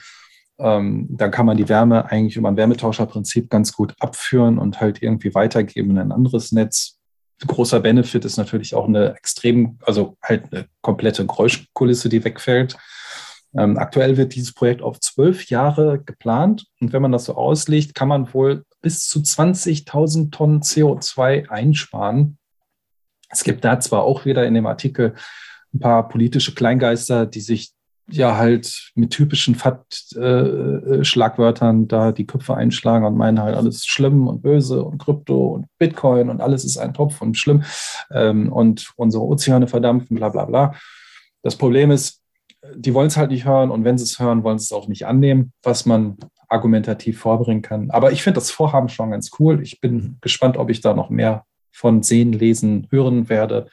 Ähm, dann kann man die Wärme eigentlich über ein Wärmetauscherprinzip ganz gut abführen und halt irgendwie weitergeben in ein anderes Netz. Großer Benefit ist natürlich auch eine extrem, also halt eine komplette Geräuschkulisse, die wegfällt. Ähm, aktuell wird dieses Projekt auf zwölf Jahre geplant und wenn man das so auslegt, kann man wohl bis zu 20.000 Tonnen CO2 einsparen. Es gibt da zwar auch wieder in dem Artikel ein paar politische Kleingeister, die sich ja halt mit typischen FAT-Schlagwörtern da die Köpfe einschlagen und meinen halt alles schlimm und böse und Krypto und Bitcoin und alles ist ein Topf und schlimm ähm, und unsere Ozeane verdampfen, bla bla bla. Das Problem ist, die wollen es halt nicht hören und wenn sie es hören, wollen sie es auch nicht annehmen, was man argumentativ vorbringen kann. Aber ich finde das Vorhaben schon ganz cool. Ich bin gespannt, ob ich da noch mehr von sehen, lesen, hören werde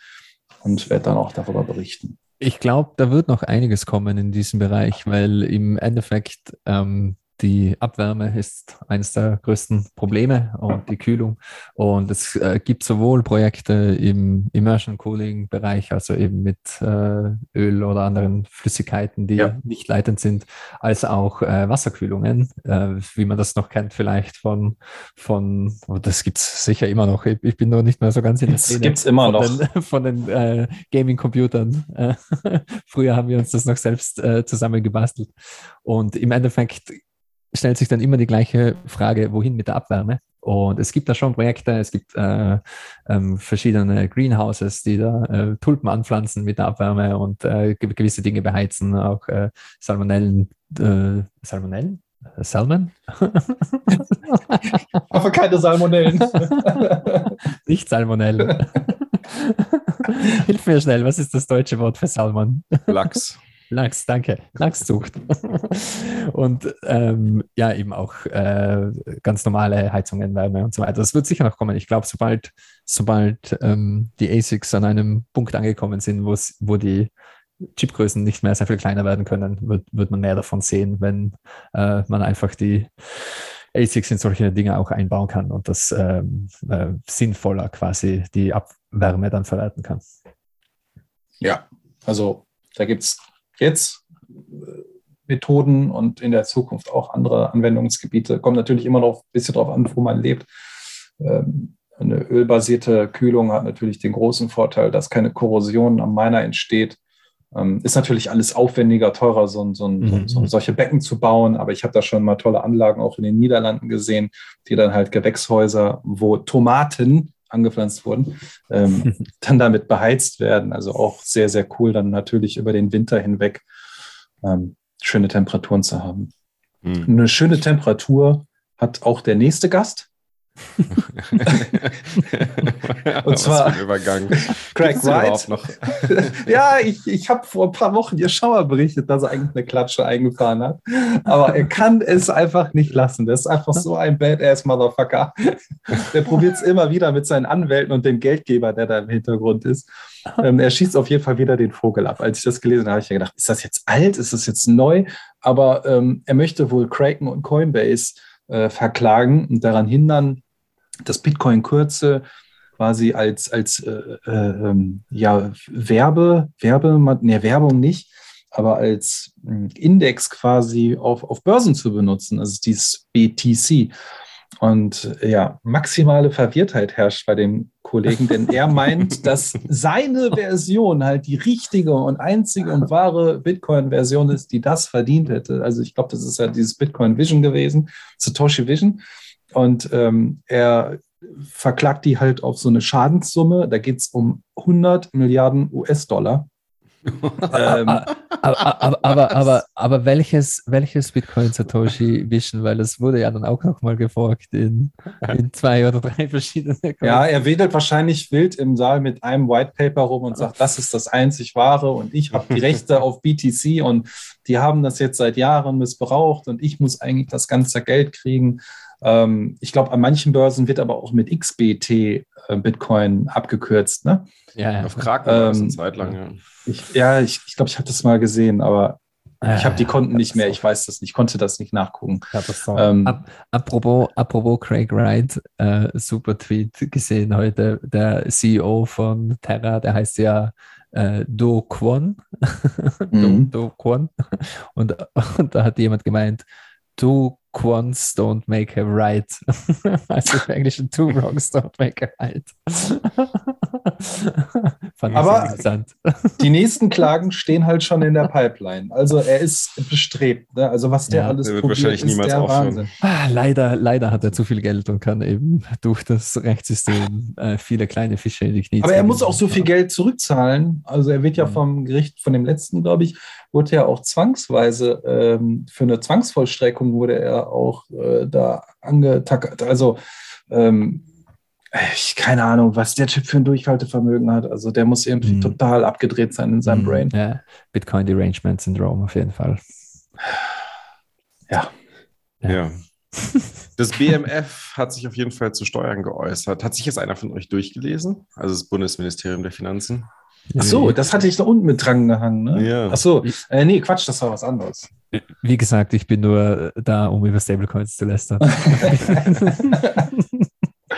und werde dann auch darüber berichten. Ich glaube, da wird noch einiges kommen in diesem Bereich, weil im Endeffekt ähm, die Abwärme ist eines der größten Probleme und die Kühlung. Und es äh, gibt sowohl Projekte im Immersion Cooling Bereich, also eben mit äh, Öl oder anderen Flüssigkeiten, die Ja. nicht leitend sind, als auch äh, Wasserkühlungen, äh, wie man das noch kennt, vielleicht von, von oh, das gibt es sicher immer noch. Ich, ich bin nur nicht mehr so ganz in der Szene gibt's immer von noch. Den, von den äh, Gaming-Computern. Äh, früher haben wir uns das noch selbst zusammengebastelt. Und im Endeffekt stellt sich dann immer die gleiche Frage, wohin mit der Abwärme? Und es gibt da schon Projekte, es gibt äh, ähm, verschiedene Greenhouses, die da äh, Tulpen anpflanzen mit der Abwärme und äh, ge- gewisse Dinge beheizen, auch äh, Salmonellen, äh, Salmonellen? Äh, Salmon? Aber keine Salmonellen. Nicht Salmonellen. Hilf mir schnell, was ist das deutsche Wort für Salmon? Lachs. Lachs, danke. Lachszucht. und ähm, ja, eben auch äh, ganz normale Heizungen, Wärme und so weiter. Das wird sicher noch kommen. Ich glaube, sobald, sobald ähm, die ASICs an einem Punkt angekommen sind, wo die Chipgrößen nicht mehr sehr viel kleiner werden können, wird, wird man mehr davon sehen, wenn äh, man einfach die ASICs in solche Dinge auch einbauen kann und das ähm, äh, sinnvoller quasi die Abwärme dann verwerten kann. Ja, also da gibt es jetzt äh, Methoden und in der Zukunft auch andere Anwendungsgebiete. Kommt natürlich immer noch ein bisschen drauf an, wo man lebt. Ähm, Eine ölbasierte Kühlung hat natürlich den großen Vorteil, dass keine Korrosion am Miner entsteht. Ähm, Ist natürlich alles aufwendiger, teurer, so, ein- so, so, Mhm. ein- so solche Becken zu bauen. Aber ich habe da schon mal tolle Anlagen auch in den Niederlanden gesehen, die dann halt Gewächshäuser, wo Tomaten angepflanzt wurden, ähm, dann damit beheizt werden. Also auch sehr, sehr cool, dann natürlich über den Winter hinweg ähm, schöne Temperaturen zu haben. Hm. Eine schöne Temperatur hat auch der nächste Gast. Und zwar- ein Übergang. Craig Wright. ja, ich, ich habe vor ein paar Wochen ihr Schauer berichtet, dass er eigentlich eine Klatsche eingefahren hat. Aber er kann es einfach nicht lassen. Das ist einfach so ein Badass-Motherfucker. Der probiert es immer wieder mit seinen Anwälten und dem Geldgeber, der da im Hintergrund ist. Ähm, er schießt auf jeden Fall wieder den Vogel ab. Als ich das gelesen habe, habe ich ja gedacht, ist das jetzt alt? Ist das jetzt neu? Aber ähm, er möchte wohl Kraken und Coinbase äh, verklagen und daran hindern, dass Bitcoin Kürze quasi als, als äh, äh, ähm, ja, Werbe, Werbe, nee, Werbung nicht, aber als mh, Index quasi auf, auf Börsen zu benutzen, also dieses BTC. Und äh, ja, maximale Verwirrtheit herrscht bei dem Kollegen, denn er meint, dass seine Version halt die richtige und einzige und wahre Bitcoin-Version ist, die das verdient hätte. Also ich glaube, das ist ja dieses Bitcoin Vision gewesen, Satoshi Vision. Und ähm, er verklagt die halt auf so eine Schadenssumme. Da geht es um 100 Milliarden US-Dollar. ähm, aber, aber, aber, aber, aber welches, welches Bitcoin Satoshi Vision? Weil es wurde ja dann auch nochmal geforkt in, in zwei oder drei verschiedene. ja, er wedelt wahrscheinlich wild im Saal mit einem White Paper rum und sagt, das ist das einzig wahre und ich habe die Rechte auf BTC und die haben das jetzt seit Jahren missbraucht und ich muss eigentlich das ganze Geld kriegen. Ähm, ich glaube, an manchen Börsen wird aber auch mit XBT äh, Bitcoin abgekürzt. Ne? ja, ja. Auf Kraken war Ähm, eine Zeit lang, ja. Ich, ja, ich glaube, ich, glaub, ich habe das mal gesehen, aber ich habe die Konten nicht mehr. Ich weiß das nicht, konnte das nicht nachgucken. Ähm, Ap apropos, apropos Craig Wright, äh, super Tweet gesehen heute. Der CEO von Terra, der heißt ja äh, Do Kwon. Do, Mhm. Do Kwon. Und, und da hat jemand gemeint, Two Quons don't make a right. also im Englischen Two Wrongs don't make a right. Fand ich Aber- interessant. Die nächsten Klagen stehen halt schon in der Pipeline. Also er ist bestrebt. Ne? Also was der Ja, alles der wird probiert, wahrscheinlich ist niemals der aufhören. Wahnsinn. Ah, Leider, leider hat er zu viel Geld und kann eben durch das Rechtssystem äh, viele kleine Fische in die Knie Aber er muss auch so viel Geld zurückzahlen. Also er wird ja Mhm. vom Gericht, von dem letzten, glaube ich, wurde ja auch zwangsweise ähm, für eine Zwangsvollstreckung wurde er auch äh, da angetackert. Also ähm, ich, keine Ahnung, was der Typ für ein Durchhaltevermögen hat. Also der muss irgendwie Mhm. total abgedreht sein in seinem Mhm, Brain. Ja, Bitcoin Derangement Syndrome auf jeden Fall. Ja. Ja. Das BMF hat sich auf jeden Fall zu Steuern geäußert. Hat sich jetzt einer von euch durchgelesen? Also das Bundesministerium der Finanzen? Ach so, das hatte ich da unten mit dran gehangen. Ne? Ja. Ach so, äh, nee, Quatsch, das war was anderes. Wie gesagt, ich bin nur da, um über Stablecoins zu lästern.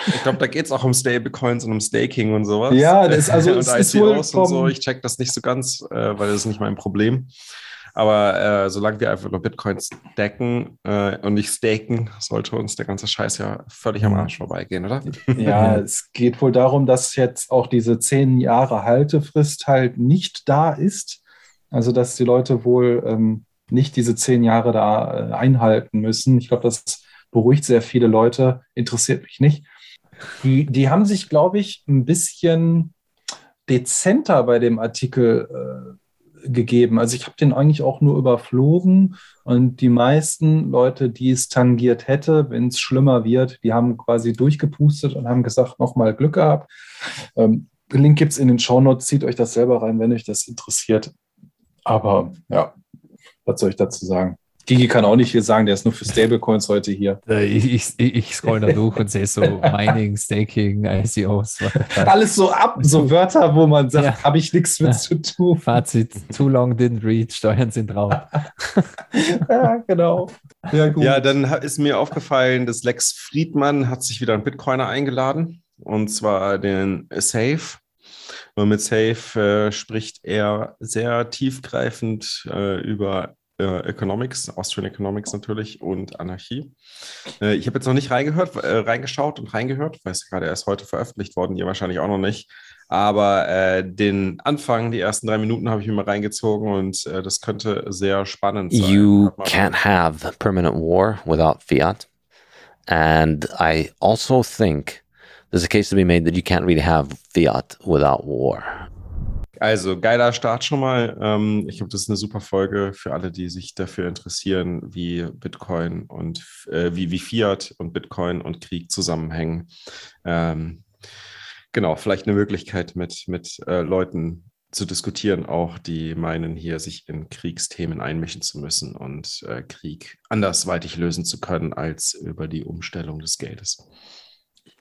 Ich glaube, da geht es auch um Stablecoins und um Staking und sowas. Ja, das, also und es ist wohl ICOs und vom, so. Ich check das nicht so ganz, äh, weil das ist nicht mein Problem. Aber äh, solange wir einfach nur Bitcoins stacken äh, und nicht staken, sollte uns der ganze Scheiß ja völlig am Arsch vorbeigehen, oder? Ja, es geht wohl darum, dass jetzt auch diese zehn Jahre Haltefrist halt nicht da ist. Also, dass die Leute wohl ähm, nicht diese zehn Jahre da äh, einhalten müssen. Ich glaube, das beruhigt sehr viele Leute, interessiert mich nicht. Die, die haben sich, glaube ich, ein bisschen dezenter bei dem Artikel äh, gegeben. Also ich habe den eigentlich auch nur überflogen und die meisten Leute, die es tangiert hätte, wenn es schlimmer wird, die haben quasi durchgepustet und haben gesagt, nochmal Glück gehabt. Ähm, Link gibt es in den Shownotes, zieht euch das selber rein, wenn euch das interessiert. Aber ja, was soll ich dazu sagen? Gigi kann auch nicht viel sagen, der ist nur für Stablecoins heute hier. Äh, Ich, ich, ich scroll da durch und sehe so Mining, Staking, ICOs. Alles so ab, so Wörter, wo man sagt, Ja. habe ich nichts mit zu tun. Fazit, too long didn't read, Steuern sind drauf. Ja, genau. Ja, gut. Ja, dann ist mir aufgefallen, dass Lex Friedmann hat sich wieder einen Bitcoiner eingeladen und zwar den Safe. Und mit Safe äh, spricht er sehr tiefgreifend äh, über äh, Economics, Austrian Economics natürlich und Anarchie. Äh, ich habe jetzt noch nicht reingehört, äh, reingeschaut und reingehört, weil es gerade erst heute veröffentlicht worden, ihr wahrscheinlich auch noch nicht. Aber äh, den Anfang, die ersten drei Minuten habe ich mir mal reingezogen und äh, das könnte sehr spannend sein. you can't have permanent war without fiat. And I also think there's a case to be made that you can't really have fiat without war. Also, geiler Start schon mal. Ähm, ich glaube, das ist eine super Folge für alle, die sich dafür interessieren, wie Bitcoin und äh, wie, wie Fiat und Bitcoin und Krieg zusammenhängen. Ähm, genau, vielleicht eine Möglichkeit mit, mit äh, Leuten zu diskutieren, auch die meinen, hier sich in Kriegsthemen einmischen zu müssen und äh, Krieg andersweitig lösen zu können als über die Umstellung des Geldes.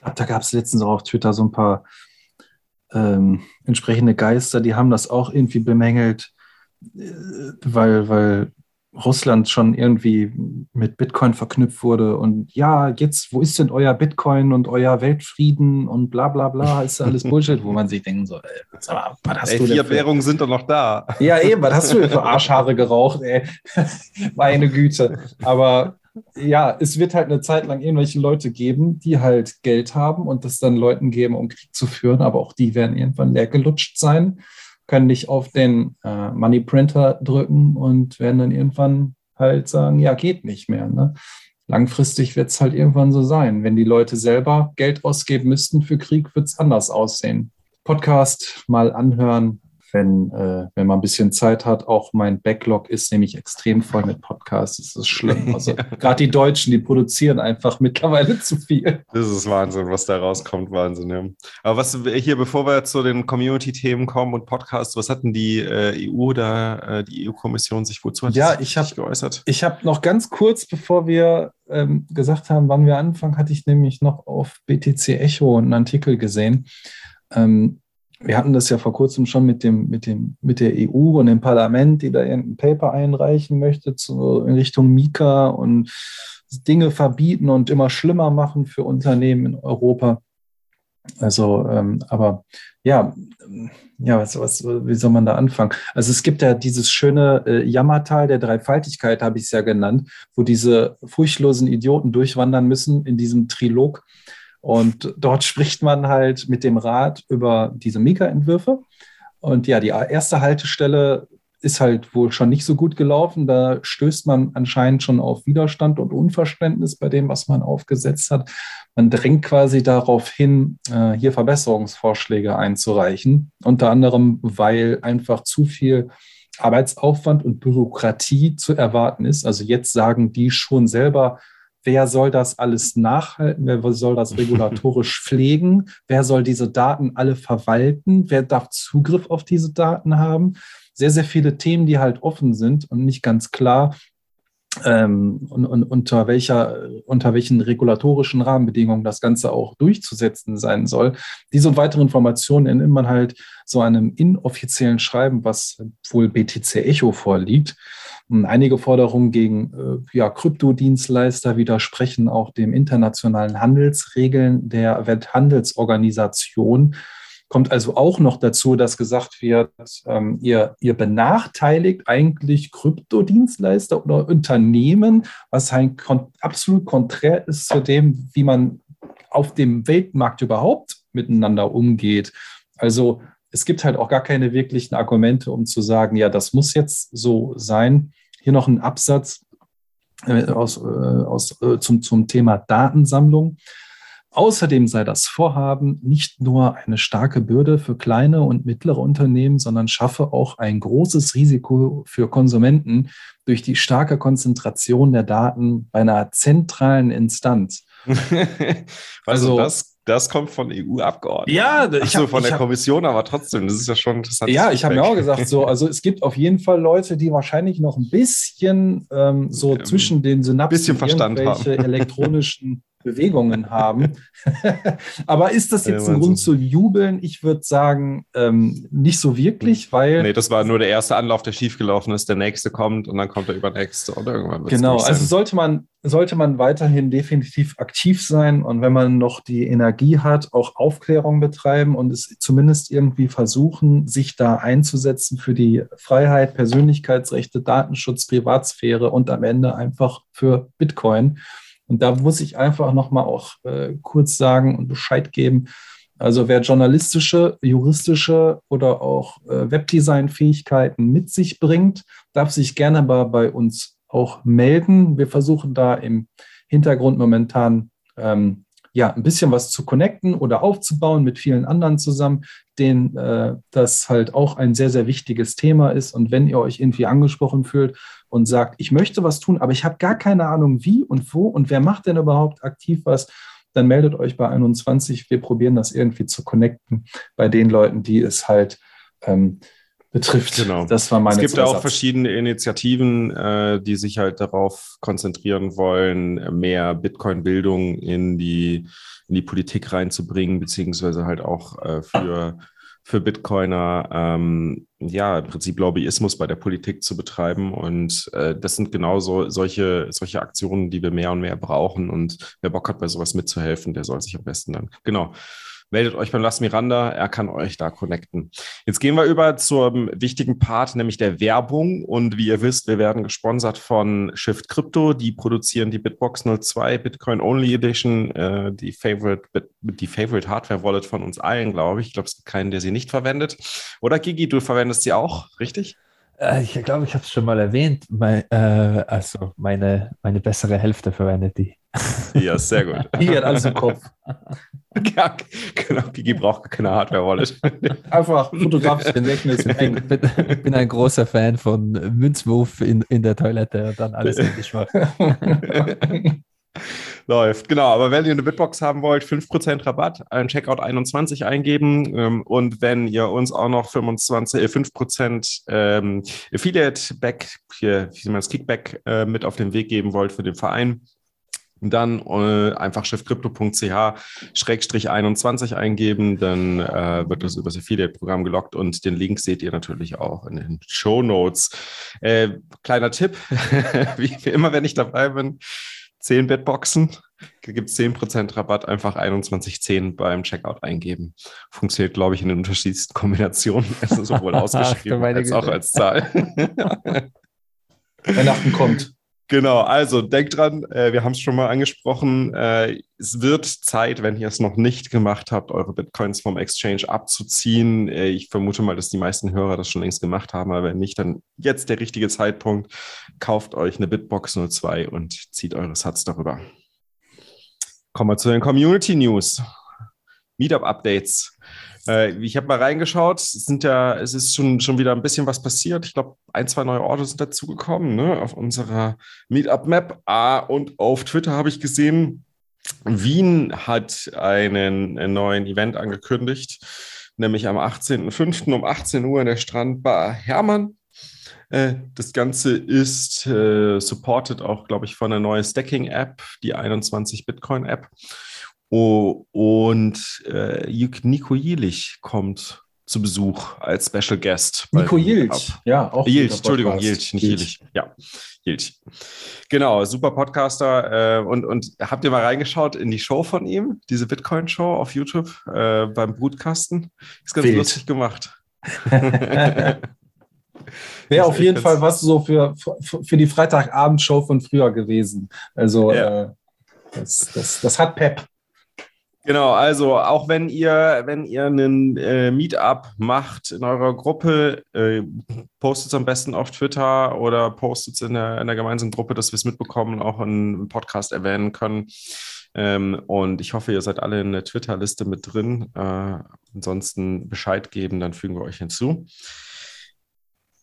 Glaube, da gab es letztens auch auf Twitter so ein paar ähm, entsprechende Geister, die haben das auch irgendwie bemängelt, äh, weil, weil Russland schon irgendwie mit Bitcoin verknüpft wurde und ja, jetzt, wo ist denn euer Bitcoin und euer Weltfrieden und bla bla bla, ist alles Bullshit, wo man sich denkt, so, ey, sag mal, was hast Ey, du denn für, Fiat-Währungen sind doch noch da. Ja, eben, was hast du denn für Arschhaare geraucht, ey? Meine Güte. Aber ja, es wird halt eine Zeit lang irgendwelche Leute geben, die halt Geld haben und das dann Leuten geben, um Krieg zu führen, aber auch die werden irgendwann leer gelutscht sein, können nicht auf den äh, Money Printer drücken und werden dann irgendwann halt sagen, ja, geht nicht mehr. Ne? Langfristig wird es halt irgendwann so sein. Wenn die Leute selber Geld ausgeben müssten für Krieg, wird es anders aussehen. Podcast mal anhören, wenn, äh, wenn man ein bisschen Zeit hat. Auch mein Backlog ist nämlich extrem voll mit Podcasts. Das ist schlimm. Also gerade die Deutschen, die produzieren einfach mittlerweile zu viel. Das ist Wahnsinn, was da rauskommt, Wahnsinn. Ja. Aber was hier, bevor wir zu den Community-Themen kommen und Podcasts, was hat denn die äh, EU da, äh, die EU-Kommission sich wozu hat Ja, ich hab- geäußert? Ich habe noch ganz kurz, bevor wir ähm, gesagt haben, wann wir anfangen, hatte ich nämlich noch auf BTC Echo einen Artikel gesehen. Ähm, wir hatten das ja vor kurzem schon mit, dem, mit, dem, mit der EU und dem Parlament, die da irgendein Paper einreichen möchte zu, in Richtung Mika und Dinge verbieten und immer schlimmer machen für Unternehmen in Europa. Also, ähm, aber ja, ja, was, was, wie soll man da anfangen? Also es gibt ja dieses schöne äh, Jammertal der Dreifaltigkeit, habe ich es ja genannt, wo diese furchtlosen Idioten durchwandern müssen in diesem Trilog. Und dort spricht man halt mit dem Rat über diese Mika-Entwürfe. Und ja, die erste Haltestelle ist halt wohl schon nicht so gut gelaufen. Da stößt man anscheinend schon auf Widerstand und Unverständnis bei dem, was man aufgesetzt hat. Man drängt quasi darauf hin, äh, hier Verbesserungsvorschläge einzureichen. Unter anderem, weil einfach zu viel Arbeitsaufwand und Bürokratie zu erwarten ist. Also jetzt sagen die schon selber, wer soll das alles nachhalten, wer soll das regulatorisch pflegen, wer soll diese Daten alle verwalten, wer darf Zugriff auf diese Daten haben. Sehr, sehr viele Themen, die halt offen sind und nicht ganz klar, ähm, und, und unter, welcher, unter welchen regulatorischen Rahmenbedingungen das Ganze auch durchzusetzen sein soll. Diese und weitere Informationen entnimmt man halt so einem inoffiziellen Schreiben, was wohl BTC Echo vorliegt. Einige Forderungen gegen äh, ja, Kryptodienstleister widersprechen auch dem internationalen Handelsregeln der Welthandelsorganisation. Kommt also auch noch dazu, dass gesagt wird, ähm, ihr, ihr benachteiligt eigentlich Kryptodienstleister oder Unternehmen, was ein kon absolut konträr ist zu dem, wie man auf dem Weltmarkt überhaupt miteinander umgeht. Also es gibt halt auch gar keine wirklichen Argumente, um zu sagen, ja, das muss jetzt so sein. Hier noch ein Absatz äh, aus, äh, aus, äh, zum, zum Thema Datensammlung. Außerdem sei das Vorhaben nicht nur eine starke Bürde für kleine und mittlere Unternehmen, sondern schaffe auch ein großes Risiko für Konsumenten durch die starke Konzentration der Daten bei einer zentralen Instanz. also das, das kommt von EU-Abgeordneten. Ja, ich so, von der hab, Kommission, aber trotzdem, das ist ja schon interessant. Ja, ich habe mir auch gesagt, so, also es gibt auf jeden Fall Leute, die wahrscheinlich noch ein bisschen ähm, so ähm, zwischen den Synapsen bisschen Verstand haben. elektronischen Bewegungen haben. Aber ist das jetzt ja, ein Grund zu jubeln? Ich würde sagen, ähm, nicht so wirklich, hm. weil. Nee, das war nur der erste Anlauf, der schiefgelaufen ist. Der nächste kommt und dann kommt der übernächste oder irgendwann. Genau, also sollte man, sollte man weiterhin definitiv aktiv sein und wenn man noch die Energie hat, auch Aufklärung betreiben und es zumindest irgendwie versuchen, sich da einzusetzen für die Freiheit, Persönlichkeitsrechte, Datenschutz, Privatsphäre und am Ende einfach für Bitcoin. Und da muss ich einfach nochmal auch äh, kurz sagen und Bescheid geben. Also wer journalistische, juristische oder auch äh, Webdesign-Fähigkeiten mit sich bringt, darf sich gerne bei, bei uns auch melden. Wir versuchen da im Hintergrund momentan ähm, ja, ein bisschen was zu connecten oder aufzubauen mit vielen anderen zusammen, denen äh, das halt auch ein sehr, sehr wichtiges Thema ist. Und wenn ihr euch irgendwie angesprochen fühlt und sagt, ich möchte was tun, aber ich habe gar keine Ahnung wie und wo und wer macht denn überhaupt aktiv was, dann meldet euch bei 21. Wir probieren das irgendwie zu connecten bei den Leuten, die es halt ähm, betrifft. Genau. Das war meine Es gibt Zusatz. auch verschiedene Initiativen, äh, die sich halt darauf konzentrieren wollen, mehr Bitcoin-Bildung in die, in die Politik reinzubringen, beziehungsweise halt auch äh, für, für Bitcoiner, ähm, ja, im Prinzip Lobbyismus bei der Politik zu betreiben. Und äh, das sind genau so, solche, solche Aktionen, die wir mehr und mehr brauchen. Und wer Bock hat, bei sowas mitzuhelfen, der soll sich am besten dann, genau, meldet euch beim Las Miranda, er kann euch da connecten. Jetzt gehen wir über zum wichtigen Part, nämlich der Werbung. Und wie ihr wisst, wir werden gesponsert von Shift Crypto. Die produzieren die Bitbox 02 Bitcoin Only Edition, äh, die Favorite, die Favorite Hardware Wallet von uns allen, glaube ich. Ich glaube, es gibt keinen, der sie nicht verwendet. Oder Gigi, du verwendest sie auch, richtig? Äh, ich glaube, ich habe es schon mal erwähnt. Mein, äh, also meine, meine bessere Hälfte verwendet die. Ja, sehr gut. Die hat alles im Kopf. Ja, genau, Gigi braucht keine Hardware-Wallet. Einfach fotografisches Gedächtnis. Ich bin, bin, ein großer Fan von Münzwurf in, in der Toilette und dann alles endlich mal. Läuft, genau. Aber wenn ihr eine Bitbox haben wollt, 5% Rabatt, ein Checkout 21 eingeben. Ähm, und wenn ihr uns auch noch 25, äh, 5% ähm, Affiliate-Back, hier, wie man das Kickback äh, mit auf den Weg geben wollt für den Verein, dann äh, einfach chefcrypto.ch-21 eingeben, dann äh, wird das über das Affiliate-Programm gelockt und den Link seht ihr natürlich auch in den Show Notes. Äh, kleiner Tipp, wie, wie immer, wenn ich dabei bin, 10 Bitboxen, gibt es 10% Rabatt, einfach 2110 beim Checkout eingeben. Funktioniert, glaube ich, in den unterschiedlichsten Kombinationen, also sowohl ausgeschrieben als Güte. auch als Zahl. Weihnachten kommt. Genau, also denkt dran, äh, wir haben es schon mal angesprochen, äh, es wird Zeit, wenn ihr es noch nicht gemacht habt, eure Bitcoins vom Exchange abzuziehen. Äh, ich vermute mal, dass die meisten Hörer das schon längst gemacht haben, aber wenn nicht, dann jetzt der richtige Zeitpunkt. Kauft euch eine Bitbox 02 und zieht eure Sats darüber. Kommen wir zu den Community News. Meetup-Updates. Äh, ich habe mal reingeschaut, es sind ja, es ist schon, schon wieder ein bisschen was passiert. Ich glaube, ein, zwei neue Orte sind dazugekommen, ne, auf unserer Meetup-Map. Ah, und auf Twitter habe ich gesehen, Wien hat einen, einen neuen Event angekündigt, nämlich am 18.05. um 18 Uhr in der Strandbar Hermann. Äh, das Ganze ist äh, supported auch, glaube ich, von einer neuen Stacking-App, die 21 Bitcoin-App. Oh, und äh, Nico Jielich kommt zu Besuch als Special Guest. Nico Jilch, ja, auch. Jilch, Entschuldigung. Jilch, nicht Jilch. Ja, Jilch. Genau, super Podcaster. Äh, und, und habt ihr mal reingeschaut in die Show von ihm, diese Bitcoin-Show auf YouTube äh, beim Brutkasten? Ist ganz Wild. lustig gemacht. Wäre auf jeden Fall was so für, für, für die Freitagabendshow von früher gewesen. Also Ja. äh, das, das, das hat Pep. Genau, also auch wenn ihr, wenn ihr einen äh, Meetup macht in eurer Gruppe, äh, postet es am besten auf Twitter oder postet es in der, in der gemeinsamen Gruppe, dass wir es mitbekommen und auch im Podcast erwähnen können. Ähm, und ich hoffe, ihr seid alle in der Twitter-Liste mit drin. Äh, ansonsten Bescheid geben, dann fügen wir euch hinzu.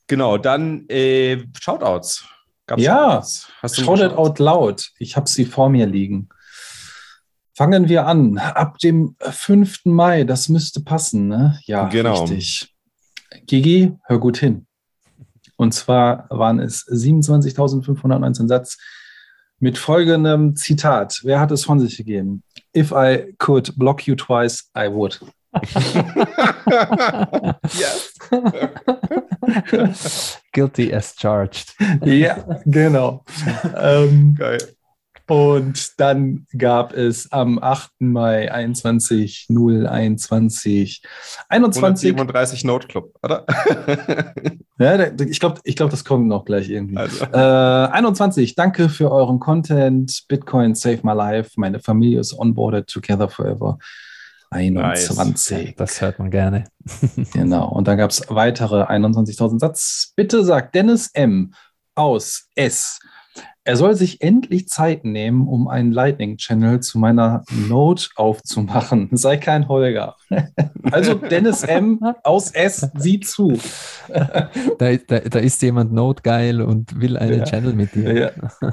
Genau, dann äh, Shoutouts. Gab's Ja, Shoutouts? Hast du mal Shout it Shoutouts? out loud. Ich habe sie vor mir liegen. Fangen wir an. Ab dem 5. Mai, das müsste passen, ne? Ja, Genau. richtig. Gigi, hör gut hin. Und zwar waren es 27.519 Satz mit folgendem Zitat. Wer hat es von sich gegeben? If I could block you twice, I would. Guilty as charged. ja, genau. ähm, Geil. Und dann gab es am 8. Mai 21 021 21. 137 Note Club, oder? Ja, ich glaube, ich glaub, das kommt noch gleich irgendwie. also. Äh, 21. Danke für euren Content. Bitcoin Save My Life. Meine Familie ist onboarded together forever. 21. Das hört man gerne. Genau. Und dann gab es weitere 21.000 Satz. Bitte sagt Dennis M. aus S. Er soll sich endlich Zeit nehmen, um einen Lightning-Channel zu meiner Note aufzumachen. Sei kein Holger. Also Dennis M. aus S. Sieh zu. Da, da, da ist jemand notgeil und will einen Ja. Channel mit dir. Ja.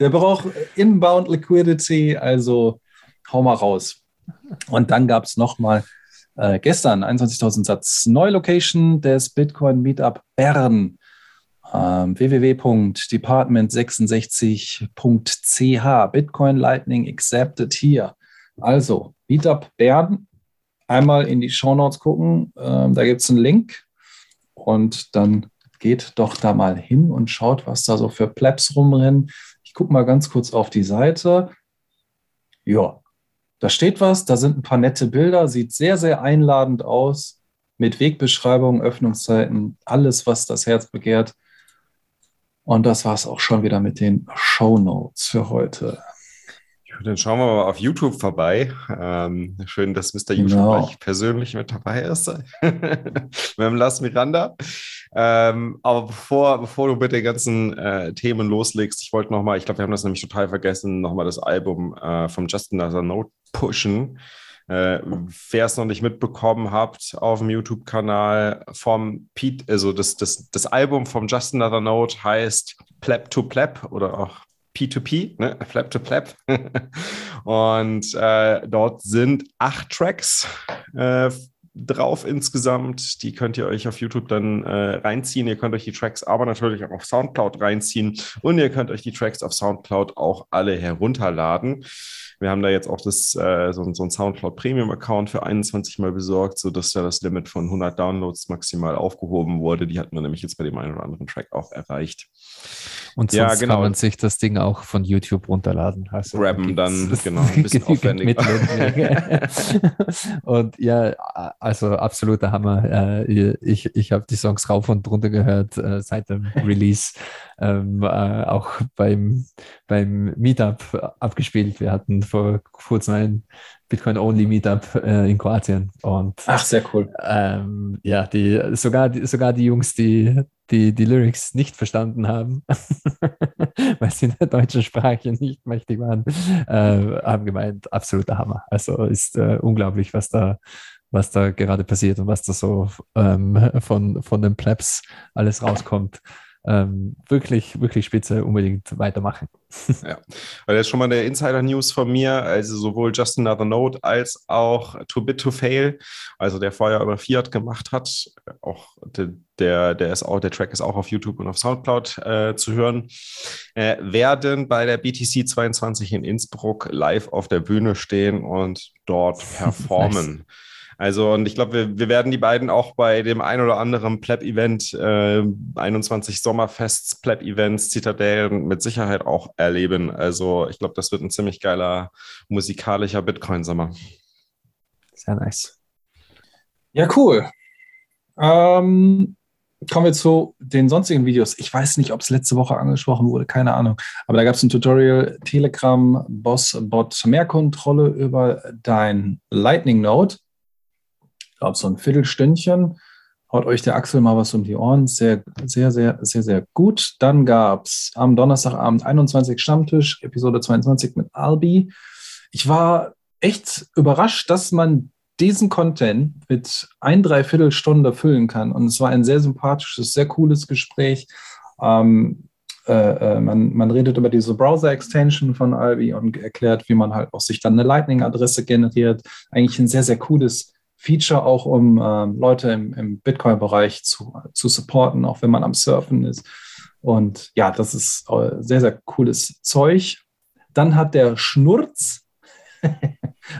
Der braucht Inbound Liquidity, also hau mal raus. Und dann gab es nochmal äh, gestern 21.000 Satz neue Location des Bitcoin Meetup Bern. Ähm, www.department66.ch Bitcoin Lightning accepted hier. Also Meetup Bern, einmal in die Show Notes gucken, ähm, da gibt es einen Link und dann geht doch da mal hin und schaut, was da so für Plebs rumrennen. Ich gucke mal ganz kurz auf die Seite. Ja, da steht was, da sind ein paar nette Bilder, sieht sehr, sehr einladend aus, mit Wegbeschreibung, Öffnungszeiten, alles, was das Herz begehrt. Und das war es auch schon wieder mit den Show Notes für heute. Dann schauen wir mal auf YouTube vorbei. Ähm, schön, dass Mr. YouTube Genau. persönlich mit dabei ist. mit dem Las Miranda. Ähm, aber bevor, bevor du mit den ganzen äh, Themen loslegst, ich wollte nochmal, ich glaube, wir haben das nämlich total vergessen, nochmal das Album äh, von Justin Another Note pushen. Äh, Wer es noch nicht mitbekommen habt, auf dem YouTube-Kanal vom Pete, also das, das, das Album vom Justin Another Note heißt Pleb to Pleb oder auch P2P, ne? Flap to Plap. Und äh, dort sind acht Tracks äh, drauf insgesamt. Die könnt ihr euch auf YouTube dann äh, reinziehen. Ihr könnt euch die Tracks aber natürlich auch auf Soundcloud reinziehen und ihr könnt euch die Tracks auf Soundcloud auch alle herunterladen. Wir haben da jetzt auch das, äh, so, so ein Soundcloud Premium Account für 21 Mal besorgt, sodass da das Limit von 100 Downloads maximal aufgehoben wurde. Die hatten wir nämlich jetzt bei dem einen oder anderen Track auch erreicht. Und sonst Ja, genau. kann man sich das Ding auch von YouTube runterladen. Also Grabben dann, genau, ein bisschen. Mittel. und ja, also absoluter Hammer. Äh, Ich, ich habe die Songs rauf und runter gehört äh, seit dem Release. Ähm, äh, auch beim, beim Meetup abgespielt. Wir hatten vor kurzem ein Bitcoin-Only-Meetup äh, in Kroatien. Und Ach, sehr cool. ähm, ja, die, sogar, die, sogar die Jungs, die, die die Lyrics nicht verstanden haben, weil sie in der deutschen Sprache nicht mächtig waren, äh, haben gemeint, absoluter Hammer. Also ist äh, unglaublich, was da, was da gerade passiert und was da so ähm, von, von den Plebs alles rauskommt. Ähm, wirklich, wirklich spitze, unbedingt weitermachen. Weil jetzt schon mal eine Insider-News von mir, also sowohl Justin Another Note als auch Too Bit to Fail, also der vorher über Fiat gemacht hat, auch der, der, ist auch, der Track ist auch auf YouTube und auf Soundcloud äh, zu hören, äh, werden bei der BTC 22 in Innsbruck live auf der Bühne stehen und dort performen. Also, und ich glaube, wir, wir werden die beiden auch bei dem ein oder anderen Pleb-Event, äh, 21 Sommerfests, Pleb-Events, Citadel mit Sicherheit auch erleben. Also, ich glaube, das wird ein ziemlich geiler musikalischer Bitcoin-Sommer. Sehr nice. Ja, cool. Ähm, kommen wir zu den sonstigen Videos. Ich weiß nicht, ob es letzte Woche angesprochen wurde, keine Ahnung. Aber da gab es ein Tutorial Telegram Boss Bot mehr Kontrolle über dein Lightning Node. Ich glaube, so ein Viertelstündchen. Haut euch der Axel mal was um die Ohren. Sehr, sehr, sehr, sehr, sehr gut. Dann gab es am Donnerstagabend 21 Stammtisch, Episode 22 mit Albi. Ich war echt überrascht, dass man diesen Content mit ein, dreiviertel Stunde füllen kann. Und es war ein sehr sympathisches, sehr cooles Gespräch. Ähm, äh, äh, man, man redet über diese Browser-Extension von Albi und erklärt, wie man halt auch sich dann eine Lightning-Adresse generiert. Eigentlich ein sehr, sehr cooles Feature, auch um äh, Leute im, im Bitcoin-Bereich zu, zu supporten, auch wenn man am Surfen ist. Und ja, das ist äh, sehr, sehr cooles Zeug. Dann hat der Schnurz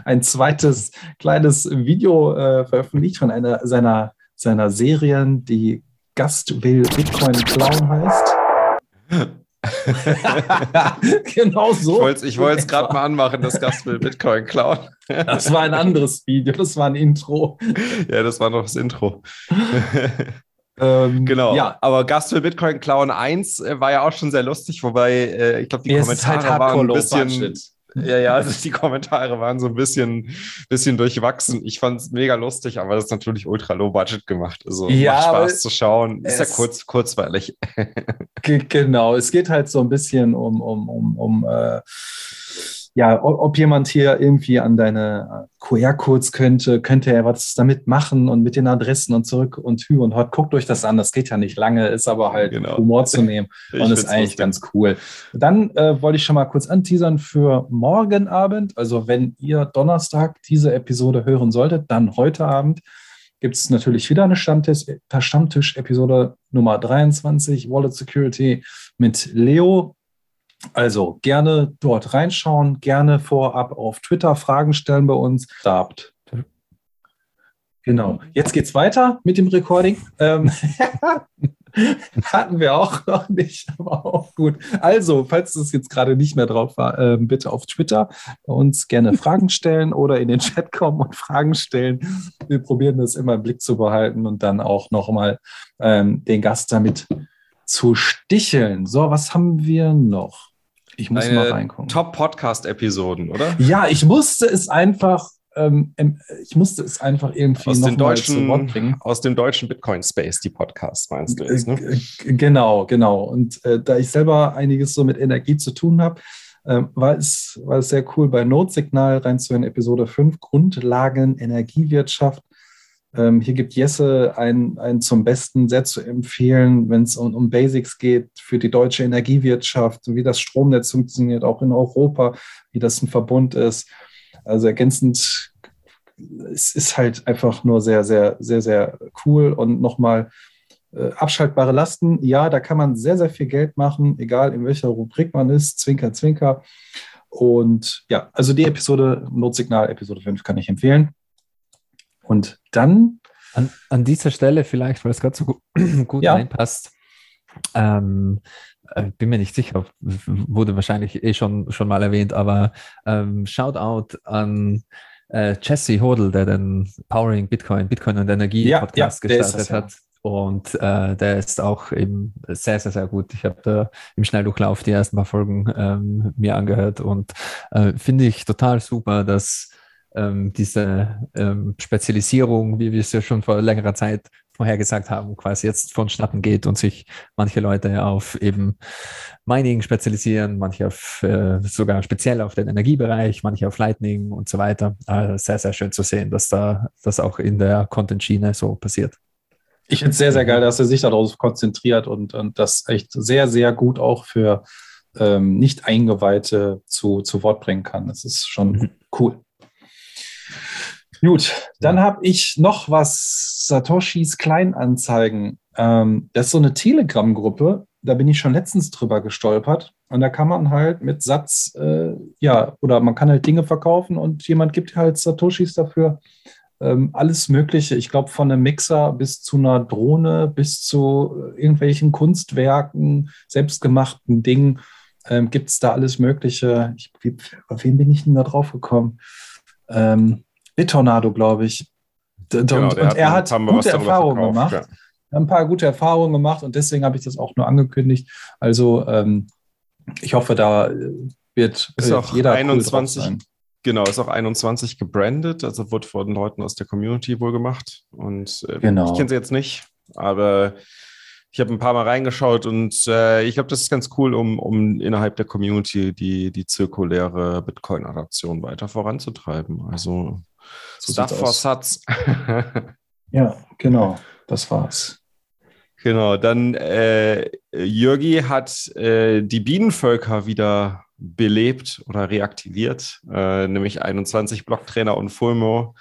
ein zweites kleines Video äh, veröffentlicht von einer seiner, seiner Serien, die Gast will Bitcoin Clown heißt. genau so. Ich wollte es gerade mal anmachen, das Gast will Bitcoin klauen. das war ein anderes Video, das war ein Intro. Ja, das war noch das Intro. Ähm, genau. Ja. Aber Gast will Bitcoin klauen 1 äh, war ja auch schon sehr lustig, wobei äh, ich glaube, die es Kommentare halt waren ein bisschen. Budget. Ja, ja, also die Kommentare waren so ein bisschen, bisschen durchwachsen. Ich fand es mega lustig, aber das ist natürlich ultra low budget gemacht. Also ja, macht Spaß zu schauen. Ist ja kurz, kurzweilig. Genau, es geht halt so ein bisschen um, um, um, um äh, ja, ob jemand hier irgendwie an deine äh, QR-Codes könnte, könnte er was damit machen und mit den Adressen und zurück und hü und hot. Guckt euch das an, das geht ja nicht lange, ist aber halt genau. Humor zu nehmen und ist eigentlich ganz cool. Dann äh, wollte ich schon mal kurz anteasern für morgen Abend. Also wenn ihr Donnerstag diese Episode hören solltet, dann heute Abend gibt es natürlich wieder eine Stammtisch-Episode Nummer 23, Wallet Security mit Leo also gerne dort reinschauen, gerne vorab auf Twitter Fragen stellen bei uns. Starbt. Genau. Jetzt geht's weiter mit dem Recording. Ähm, hatten wir auch noch nicht, aber auch gut. Also, falls es jetzt gerade nicht mehr drauf war, äh, bitte auf Twitter bei uns gerne Fragen stellen oder in den Chat kommen und Fragen stellen. Wir probieren das immer im Blick zu behalten und dann auch nochmal ähm, den Gast damit zu sticheln. So, was haben wir noch? Ich muss Eine mal reingucken. Top-Podcast-Episoden, oder? Ja, ich musste es einfach, ähm, ich musste es einfach irgendwie aus noch deutschen, bringen. Aus dem deutschen Bitcoin-Space, die Podcasts, meinst du jetzt, ne? Genau, genau. Und äh, da ich selber einiges so mit Energie zu tun habe, äh, war, es, war es sehr cool, bei Notsignal reinzuhören, Episode 5, Grundlagen Energiewirtschaft ähm, hier gibt Jesse ein, ein zum Besten sehr zu empfehlen, wenn es um, um Basics geht für die deutsche Energiewirtschaft, wie das Stromnetz funktioniert, auch in Europa, wie das ein Verbund ist. Also ergänzend, es ist halt einfach nur sehr, sehr, sehr, sehr cool und nochmal äh, abschaltbare Lasten. Ja, da kann man sehr, sehr viel Geld machen, egal in welcher Rubrik man ist. Zwinker, Zwinker. Und ja, also die Episode, Notsignal, Episode 5 kann ich empfehlen. Und dann. An, an dieser Stelle vielleicht, weil es gerade so gut, gut ja. reinpasst, ähm, äh, bin mir nicht sicher, wurde wahrscheinlich eh schon, schon mal erwähnt, aber ähm, Shoutout an äh, Jesse Hodel, der den Powering Bitcoin, Bitcoin und Energie ja, Podcast ja, gestartet das, hat. Und äh, der ist auch eben sehr, sehr, sehr gut. Ich habe da im Schnelldurchlauf die ersten paar Folgen ähm, mir angehört und äh, finde ich total super, dass ähm, diese ähm, Spezialisierung, wie wir es ja schon vor längerer Zeit vorhergesagt haben, quasi jetzt vonstatten geht und sich manche Leute auf eben Mining spezialisieren, manche auf, äh, sogar speziell auf den Energiebereich, manche auf Lightning und so weiter. Also sehr, sehr schön zu sehen, dass da das auch in der Content-Schiene so passiert. Ich finde es sehr, sehr geil, dass er sich darauf konzentriert und, und das echt sehr, sehr gut auch für ähm, Nicht-Eingeweihte zu, zu Wort bringen kann. Das ist schon mhm. cool. Gut, dann habe ich noch was, Satoshis Kleinanzeigen. Ähm, das ist so eine Telegram-Gruppe, da bin ich schon letztens drüber gestolpert. Und da kann man halt mit Satz, äh, ja, oder man kann halt Dinge verkaufen und jemand gibt halt Satoshis dafür. ähm, alles Mögliche. Ich glaube, von einem Mixer bis zu einer Drohne, bis zu irgendwelchen Kunstwerken, selbstgemachten Dingen ähm, gibt es da alles Mögliche. Ich, wie, auf wen bin ich denn da drauf gekommen? Ähm, Bitornado, glaube ich. Und, genau, und er hat gute Erfahrungen gemacht. Ja. Ein paar gute Erfahrungen gemacht und deswegen habe ich das auch nur angekündigt. Also ähm, ich hoffe, da wird, ist wird jeder 21, cool Genau, ist auch 21 gebrandet, also wird von Leuten aus der Community wohl gemacht. Und äh, genau. ich kenne sie jetzt nicht, aber ich habe ein paar Mal reingeschaut und äh, ich glaube, das ist ganz cool, um, um innerhalb der Community die, die zirkuläre Bitcoin-Adaption weiter voranzutreiben. Also so Stuff for Satz. ja, genau, das war's. Genau, dann äh, Jürgi hat äh, die Bienenvölker wieder belebt oder reaktiviert, äh, nämlich 21 Blocktrainer und Fulmo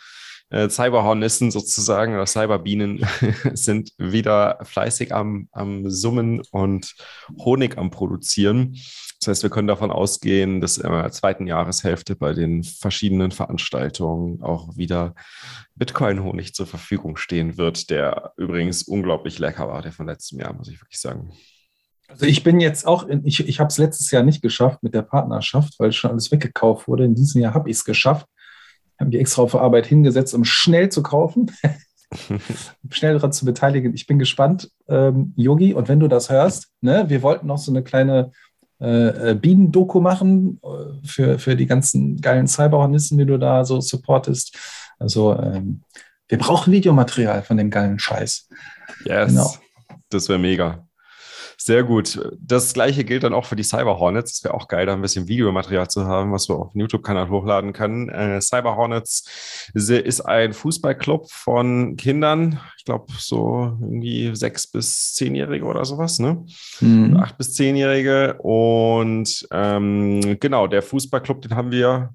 äh, Cyberhornissen sozusagen oder Cyberbienen sind wieder fleißig am, am Summen und Honig am Produzieren. Das heißt, wir können davon ausgehen, dass in der zweiten Jahreshälfte bei den verschiedenen Veranstaltungen auch wieder Bitcoin-Honig zur Verfügung stehen wird, der übrigens unglaublich lecker war, der von letztem Jahr, muss ich wirklich sagen. Also ich bin jetzt auch, in, ich, ich habe es letztes Jahr nicht geschafft mit der Partnerschaft, weil schon alles weggekauft wurde. In diesem Jahr habe ich es geschafft habe mich extra auf Arbeit hingesetzt, um schnell zu kaufen, schnell daran zu beteiligen. Ich bin gespannt, ähm, Yogi, und wenn du das hörst, ne, wir wollten noch so eine kleine äh, äh Bienen-Doku machen äh, für, für die ganzen geilen Cyberhornissen, die du da so supportest. Also ähm, wir brauchen Videomaterial von dem geilen Scheiß. Yes, genau. das wäre mega. Sehr gut. Das gleiche gilt dann auch für die Cyber Hornets. Es wäre auch geil, da ein bisschen Videomaterial zu haben, was wir auf dem YouTube-Kanal hochladen können. Äh, Cyber Hornets ist ein Fußballclub von Kindern, ich glaube so irgendwie sechs bis zehnjährige oder sowas, ne? Mhm. Acht bis zehnjährige. Und ähm, genau, der Fußballclub, den haben wir,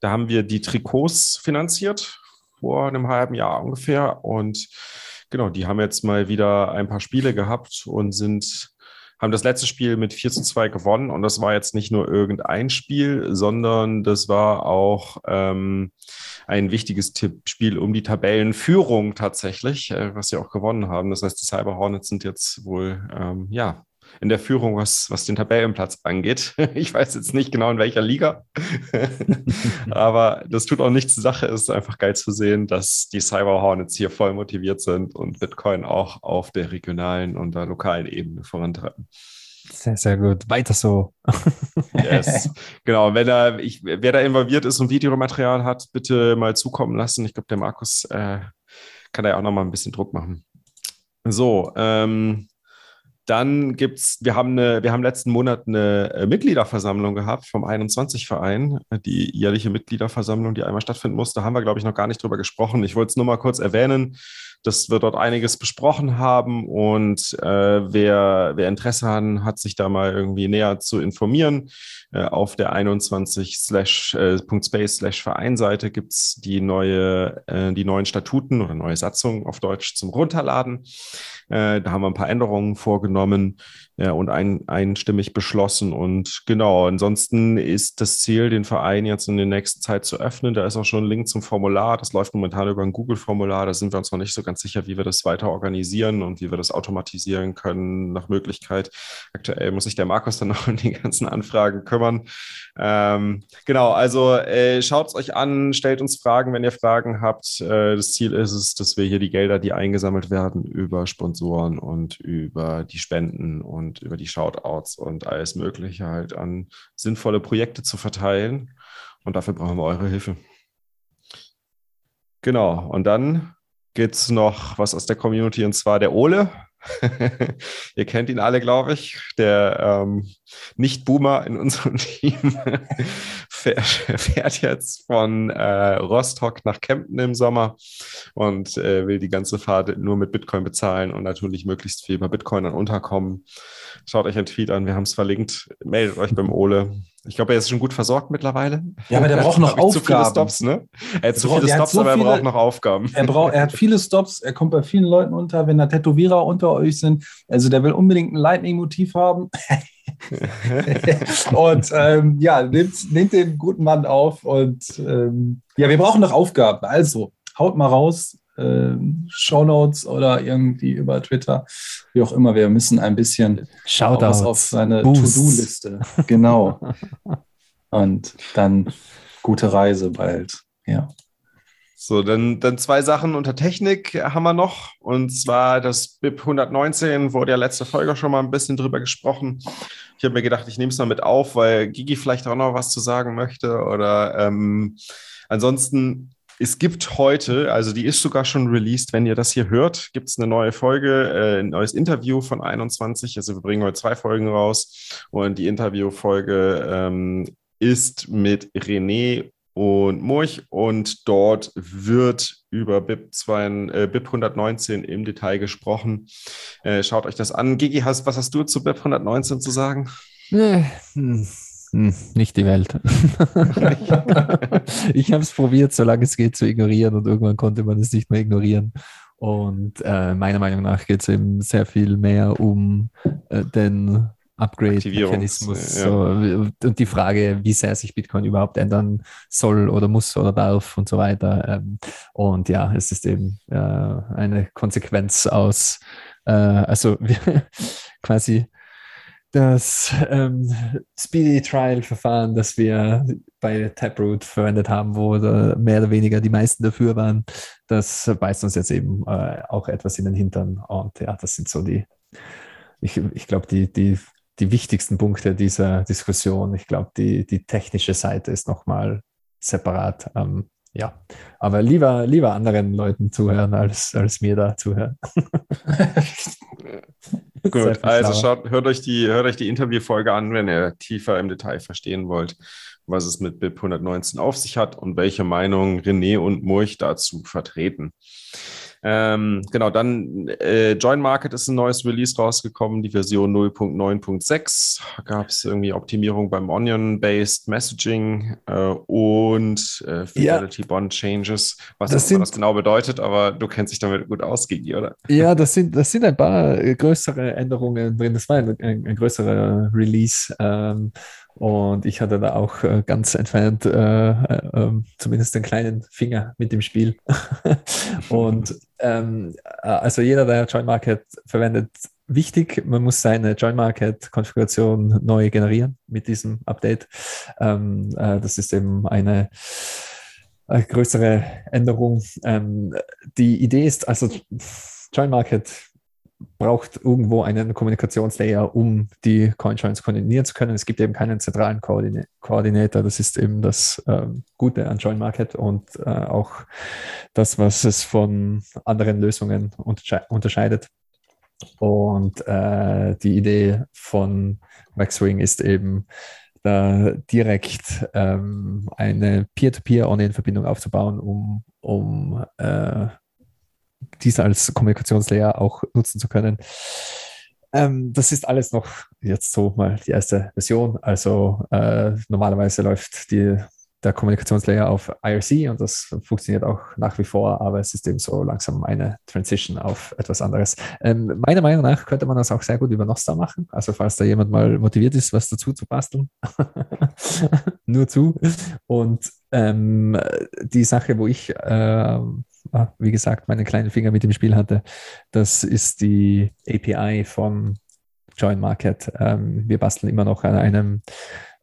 da haben wir die Trikots finanziert vor einem halben Jahr ungefähr und genau, die haben jetzt mal wieder ein paar Spiele gehabt und sind haben das letzte Spiel mit 4 zu 2 gewonnen und das war jetzt nicht nur irgendein Spiel, sondern das war auch ähm, ein wichtiges Tippspiel um die Tabellenführung tatsächlich, äh, was sie auch gewonnen haben. Das heißt, die Cyber Hornets sind jetzt wohl ähm, ja in der Führung, was, was den Tabellenplatz angeht. Ich weiß jetzt nicht genau in welcher Liga, aber das tut auch nichts zur Sache. Es ist einfach geil zu sehen, dass die Cyber Hornets hier voll motiviert sind und Bitcoin auch auf der regionalen und der lokalen Ebene vorantreiben. Sehr, sehr gut. Weiter so. yes. Genau. Wenn da, ich, wer da involviert ist und Videomaterial hat, bitte mal zukommen lassen. Ich glaube, der Markus äh, kann da ja auch noch mal ein bisschen Druck machen. So, ähm, dann gibt's, wir haben eine, wir haben letzten Monat eine äh, Mitgliederversammlung gehabt vom 21-Verein, die jährliche Mitgliederversammlung, die einmal stattfinden musste. Da haben wir, glaube ich, noch gar nicht drüber gesprochen. Ich wollte es nur mal kurz erwähnen, dass wir dort einiges besprochen haben und äh, wer, wer Interesse hat, hat sich da mal irgendwie näher zu informieren. Äh, auf der 21 slash, äh, gibt es die neue, äh, die neuen Statuten oder neue Satzungen auf Deutsch zum Runterladen. Äh, da haben wir ein paar Änderungen vorgenommen ja, und ein, einstimmig beschlossen. Und genau, ansonsten ist das Ziel, den Verein jetzt in der nächsten Zeit zu öffnen. Da ist auch schon ein Link zum Formular. Das läuft momentan über ein Google-Formular. Da sind wir uns noch nicht so ganz sicher, wie wir das weiter organisieren und wie wir das automatisieren können nach Möglichkeit. Aktuell muss sich der Markus dann noch um die ganzen Anfragen kümmern. Ähm, genau, also äh, schaut es euch an, stellt uns Fragen, wenn ihr Fragen habt. Äh, das Ziel ist es, dass wir hier die Gelder, die eingesammelt werden, über Sponsoren und über die Spenden und über die Shoutouts und alles Mögliche halt an sinnvolle Projekte zu verteilen. Und dafür brauchen wir eure Hilfe. Genau, und dann gibt es noch was aus der Community und zwar der Ole. Ihr kennt ihn alle, glaube ich. Der ähm, Nicht-Boomer in unserem Team fährt, jetzt von äh, Rostock nach Kempten im Sommer und äh, will die ganze Fahrt nur mit Bitcoin bezahlen und natürlich möglichst viel bei Bitcoin unterkommen. Schaut euch einen Tweet an, wir haben es verlinkt. Meldet euch beim Ole. Ich glaube, er ist schon gut versorgt mittlerweile. Ja, aber der braucht noch Aufgaben. Zu viele Stops, ne? Er hat zu viele Stops, so aber er braucht noch Aufgaben. Er, braucht, er hat viele Stops, er kommt bei vielen Leuten unter, wenn da Tätowierer unter euch sind. Also der will unbedingt ein Lightning-Motiv haben. und ähm, ja, nehmt, nehmt, den guten Mann auf und ähm, ja, wir brauchen noch Aufgaben. Also, haut mal raus. Äh, Shownotes oder irgendwie über Twitter, wie auch immer. Wir müssen ein bisschen Shoutouts. auf seine. To-Do-Liste. Genau. Und dann gute Reise bald. Ja. So, dann, dann zwei Sachen unter Technik haben wir noch. Und zwar das BIP 119 wurde ja letzte Folge schon mal ein bisschen drüber gesprochen. Ich habe mir gedacht, ich nehme es mal mit auf, weil Gigi vielleicht auch noch was zu sagen möchte. Oder ähm, ansonsten, es gibt heute, also die ist sogar schon released, wenn ihr das hier hört, gibt es eine neue Folge, äh, ein neues Interview von 21. Also wir bringen heute zwei Folgen raus. Und die Interviewfolge ähm, ist mit René und Murch und dort wird über BIP, 2, äh, BIP 119 im Detail gesprochen. Äh, schaut euch das an. Gigi, hast, was hast du zu BIP 119 zu sagen? Nee, hm, hm, nicht die Welt. ich habe es probiert, solange es geht, zu ignorieren und irgendwann konnte man es nicht mehr ignorieren. Und äh, meiner Meinung nach geht es eben sehr viel mehr um äh, den Upgrade-Mechanismus ja. so, und die Frage, wie sehr sich Bitcoin überhaupt ändern soll oder muss oder darf und so weiter. Ähm, und ja, es ist eben äh, eine Konsequenz aus, äh, also quasi das ähm, Speedy Trial Verfahren, das wir bei Taproot verwendet haben, wo mehr oder weniger die meisten dafür waren, das beißt uns jetzt eben äh, auch etwas in den Hintern. Und ja, das sind so die, ich, ich glaube, die, die, die wichtigsten Punkte dieser Diskussion. Ich glaube, die, die technische Seite ist nochmal separat. Ähm, ja, aber lieber, lieber anderen Leuten zuhören, als, als mir da zuhören. Gut, also schaut, hört euch die, hört euch die Interviewfolge an, wenn ihr tiefer im Detail verstehen wollt, was es mit BIP 119 auf sich hat und welche Meinung René und Murch dazu vertreten. Ähm, genau, dann äh, Join Market ist ein neues Release rausgekommen, die Version 0.9.6. Gab es irgendwie Optimierung beim Onion-Based Messaging äh, und äh, Fidelity Bond Changes, was Das sind- das genau bedeutet, aber du kennst dich damit gut aus, Gigi, oder? Ja, das sind, das sind ein paar äh, größere Änderungen drin. Das war ein, ein, ein größerer Release. Ähm, und ich hatte da auch äh, ganz entfernt äh, äh, ähm, zumindest den kleinen Finger mit dem Spiel. und ähm, äh, also jeder, der Join Market verwendet, wichtig, man muss seine Join Market Konfiguration neu generieren mit diesem Update. Ähm, äh, das ist eben eine äh, größere Änderung. Ähm, die Idee ist also, Join Market braucht irgendwo einen Kommunikationslayer, um die Coinjoins koordinieren zu können. Es gibt eben keinen zentralen Koordina Koordinator. Das ist eben das ähm, Gute an Join Market und äh, auch das, was es von anderen Lösungen untersche unterscheidet. Und äh, die Idee von Maxwing ist eben, da direkt ähm, eine Peer-to-Peer-Online-Verbindung aufzubauen, um, um äh, diese als Kommunikationslayer auch nutzen zu können. Ähm, das ist alles noch jetzt so mal die erste Version. Also äh, normalerweise läuft die, der Kommunikationslayer auf IRC und das funktioniert auch nach wie vor, aber es ist eben so langsam eine Transition auf etwas anderes. Ähm, meiner Meinung nach könnte man das auch sehr gut über Nostar machen. Also falls da jemand mal motiviert ist, was dazu zu basteln, nur zu. Und ähm, die Sache, wo ich äh, wie gesagt, meinen kleinen Finger mit dem Spiel hatte, das ist die API von Join Market. Ähm, wir basteln immer noch an einem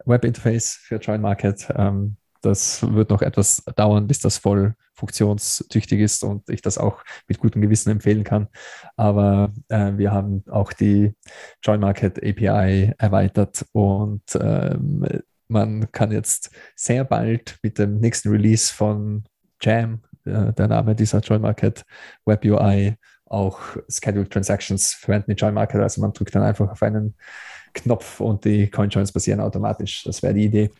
Webinterface für Join Market. Ähm, das wird noch etwas dauern, bis das voll funktionstüchtig ist und ich das auch mit gutem Gewissen empfehlen kann. Aber äh, wir haben auch die Join Market API erweitert und ähm, man kann jetzt sehr bald mit dem nächsten Release von Jam äh, der Name dieser Join Market Web UI auch Scheduled Transactions verwenden in Join Market. Also man drückt dann einfach auf einen Knopf und die Coinjoins passieren automatisch. Das wäre die Idee.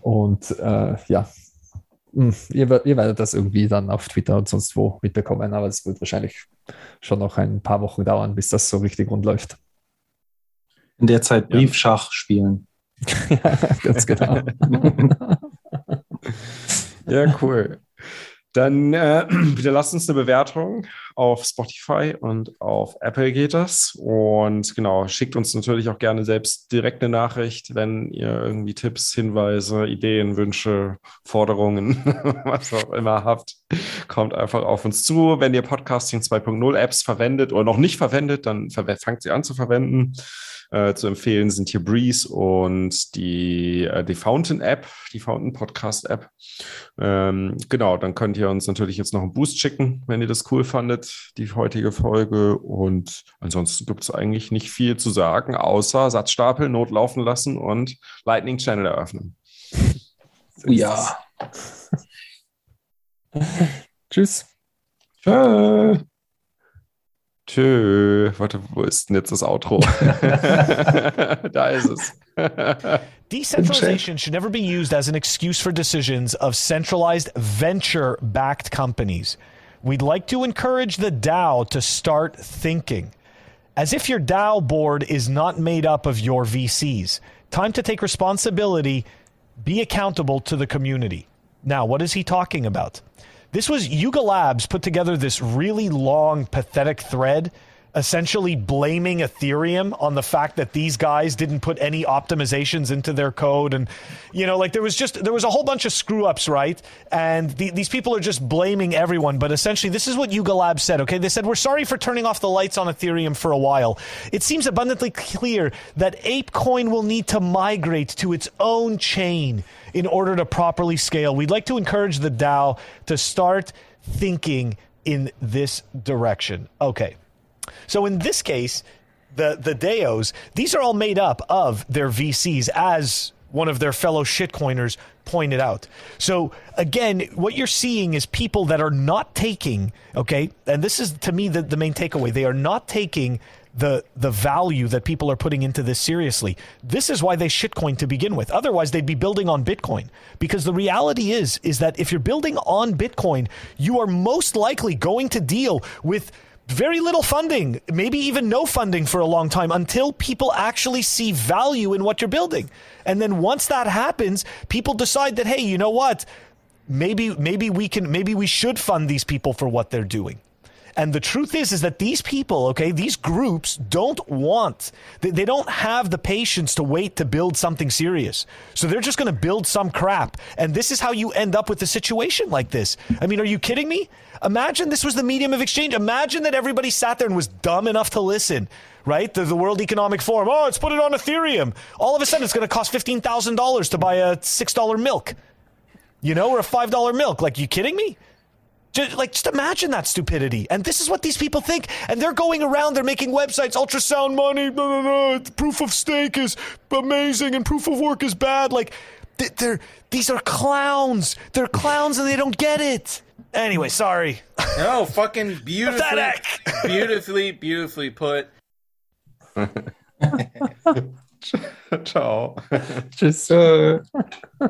Und äh, ja, hm, ihr, ihr werdet das irgendwie dann auf Twitter und sonst wo mitbekommen, aber es wird wahrscheinlich schon noch ein paar Wochen dauern, bis das so richtig rund läuft. In der Zeit Briefschach spielen. ja, ganz genau. Ja, cool. Dann äh, bitte lasst uns eine Bewertung auf Spotify und auf Apple geht das. Und genau, schickt uns natürlich auch gerne selbst direkt eine Nachricht, wenn ihr irgendwie Tipps, Hinweise, Ideen, Wünsche, Forderungen, was auch immer habt. Kommt einfach auf uns zu. Wenn ihr Podcasting 2.0 Apps verwendet oder noch nicht verwendet, dann fangt sie an zu verwenden. Äh, zu empfehlen sind hier Breeze und die, äh, die Fountain App, die Fountain Podcast App. Ähm, genau, dann könnt ihr uns natürlich jetzt noch einen Boost schicken, wenn ihr das cool fandet, die heutige Folge. Und ansonsten gibt es eigentlich nicht viel zu sagen, außer Satzstapel notlaufen lassen und Lightning Channel eröffnen. Ja. Tschüss. Tschö. Tschö. Warte, wo ist denn jetzt das Outro? da ist es. Decentralization should never be used as an excuse for decisions of centralized venture backed companies. We'd like to encourage the DAO to start thinking. As if your DAO board is not made up of your VCs. Time to take responsibility, be accountable to the community. Now, what is he talking about? This was Yuga Labs put together this really long, pathetic thread essentially blaming Ethereum on the fact that these guys didn't put any optimizations into their code. And, you know, like there was just, there was a whole bunch of screw ups, right? And the, these people are just blaming everyone. But essentially, this is what Yuga Labs said, okay? They said, we're sorry for turning off the lights on Ethereum for a while. It seems abundantly clear that ApeCoin will need to migrate to its own chain in order to properly scale. We'd like to encourage the DAO to start thinking in this direction. Okay. So in this case, the the Deos, these are all made up of their VCs, as one of their fellow shitcoiners pointed out. So again, what you're seeing is people that are not taking, okay, and this is to me the, the main takeaway. They are not taking the the value that people are putting into this seriously. This is why they shitcoin to begin with. Otherwise, they'd be building on Bitcoin. Because the reality is is that if you're building on Bitcoin, you are most likely going to deal with very little funding, maybe even no funding for a long time until people actually see value in what you're building. And then once that happens, people decide that hey, you know what? Maybe maybe we can maybe we should fund these people for what they're doing. And the truth is, is that these people, okay, these groups don't want, they, they don't have the patience to wait to build something serious. So they're just going to build some crap. And this is how you end up with a situation like this. I mean, are you kidding me? Imagine this was the medium of exchange. Imagine that everybody sat there and was dumb enough to listen, right? The, the World Economic Forum, oh, let's put it on Ethereum. All of a sudden, it's going to cost $15,000 to buy a $6 milk, you know, or a $5 milk. Like, you kidding me? Just, like, just imagine that stupidity. And this is what these people think. And they're going around, they're making websites, ultrasound money, blah, blah, blah, proof of stake is amazing and proof of work is bad. Like, they're, these are clowns. They're clowns and they don't get it. Anyway, sorry. No, fucking beautifully, beautifully, beautifully put. Ciao. Tschüss.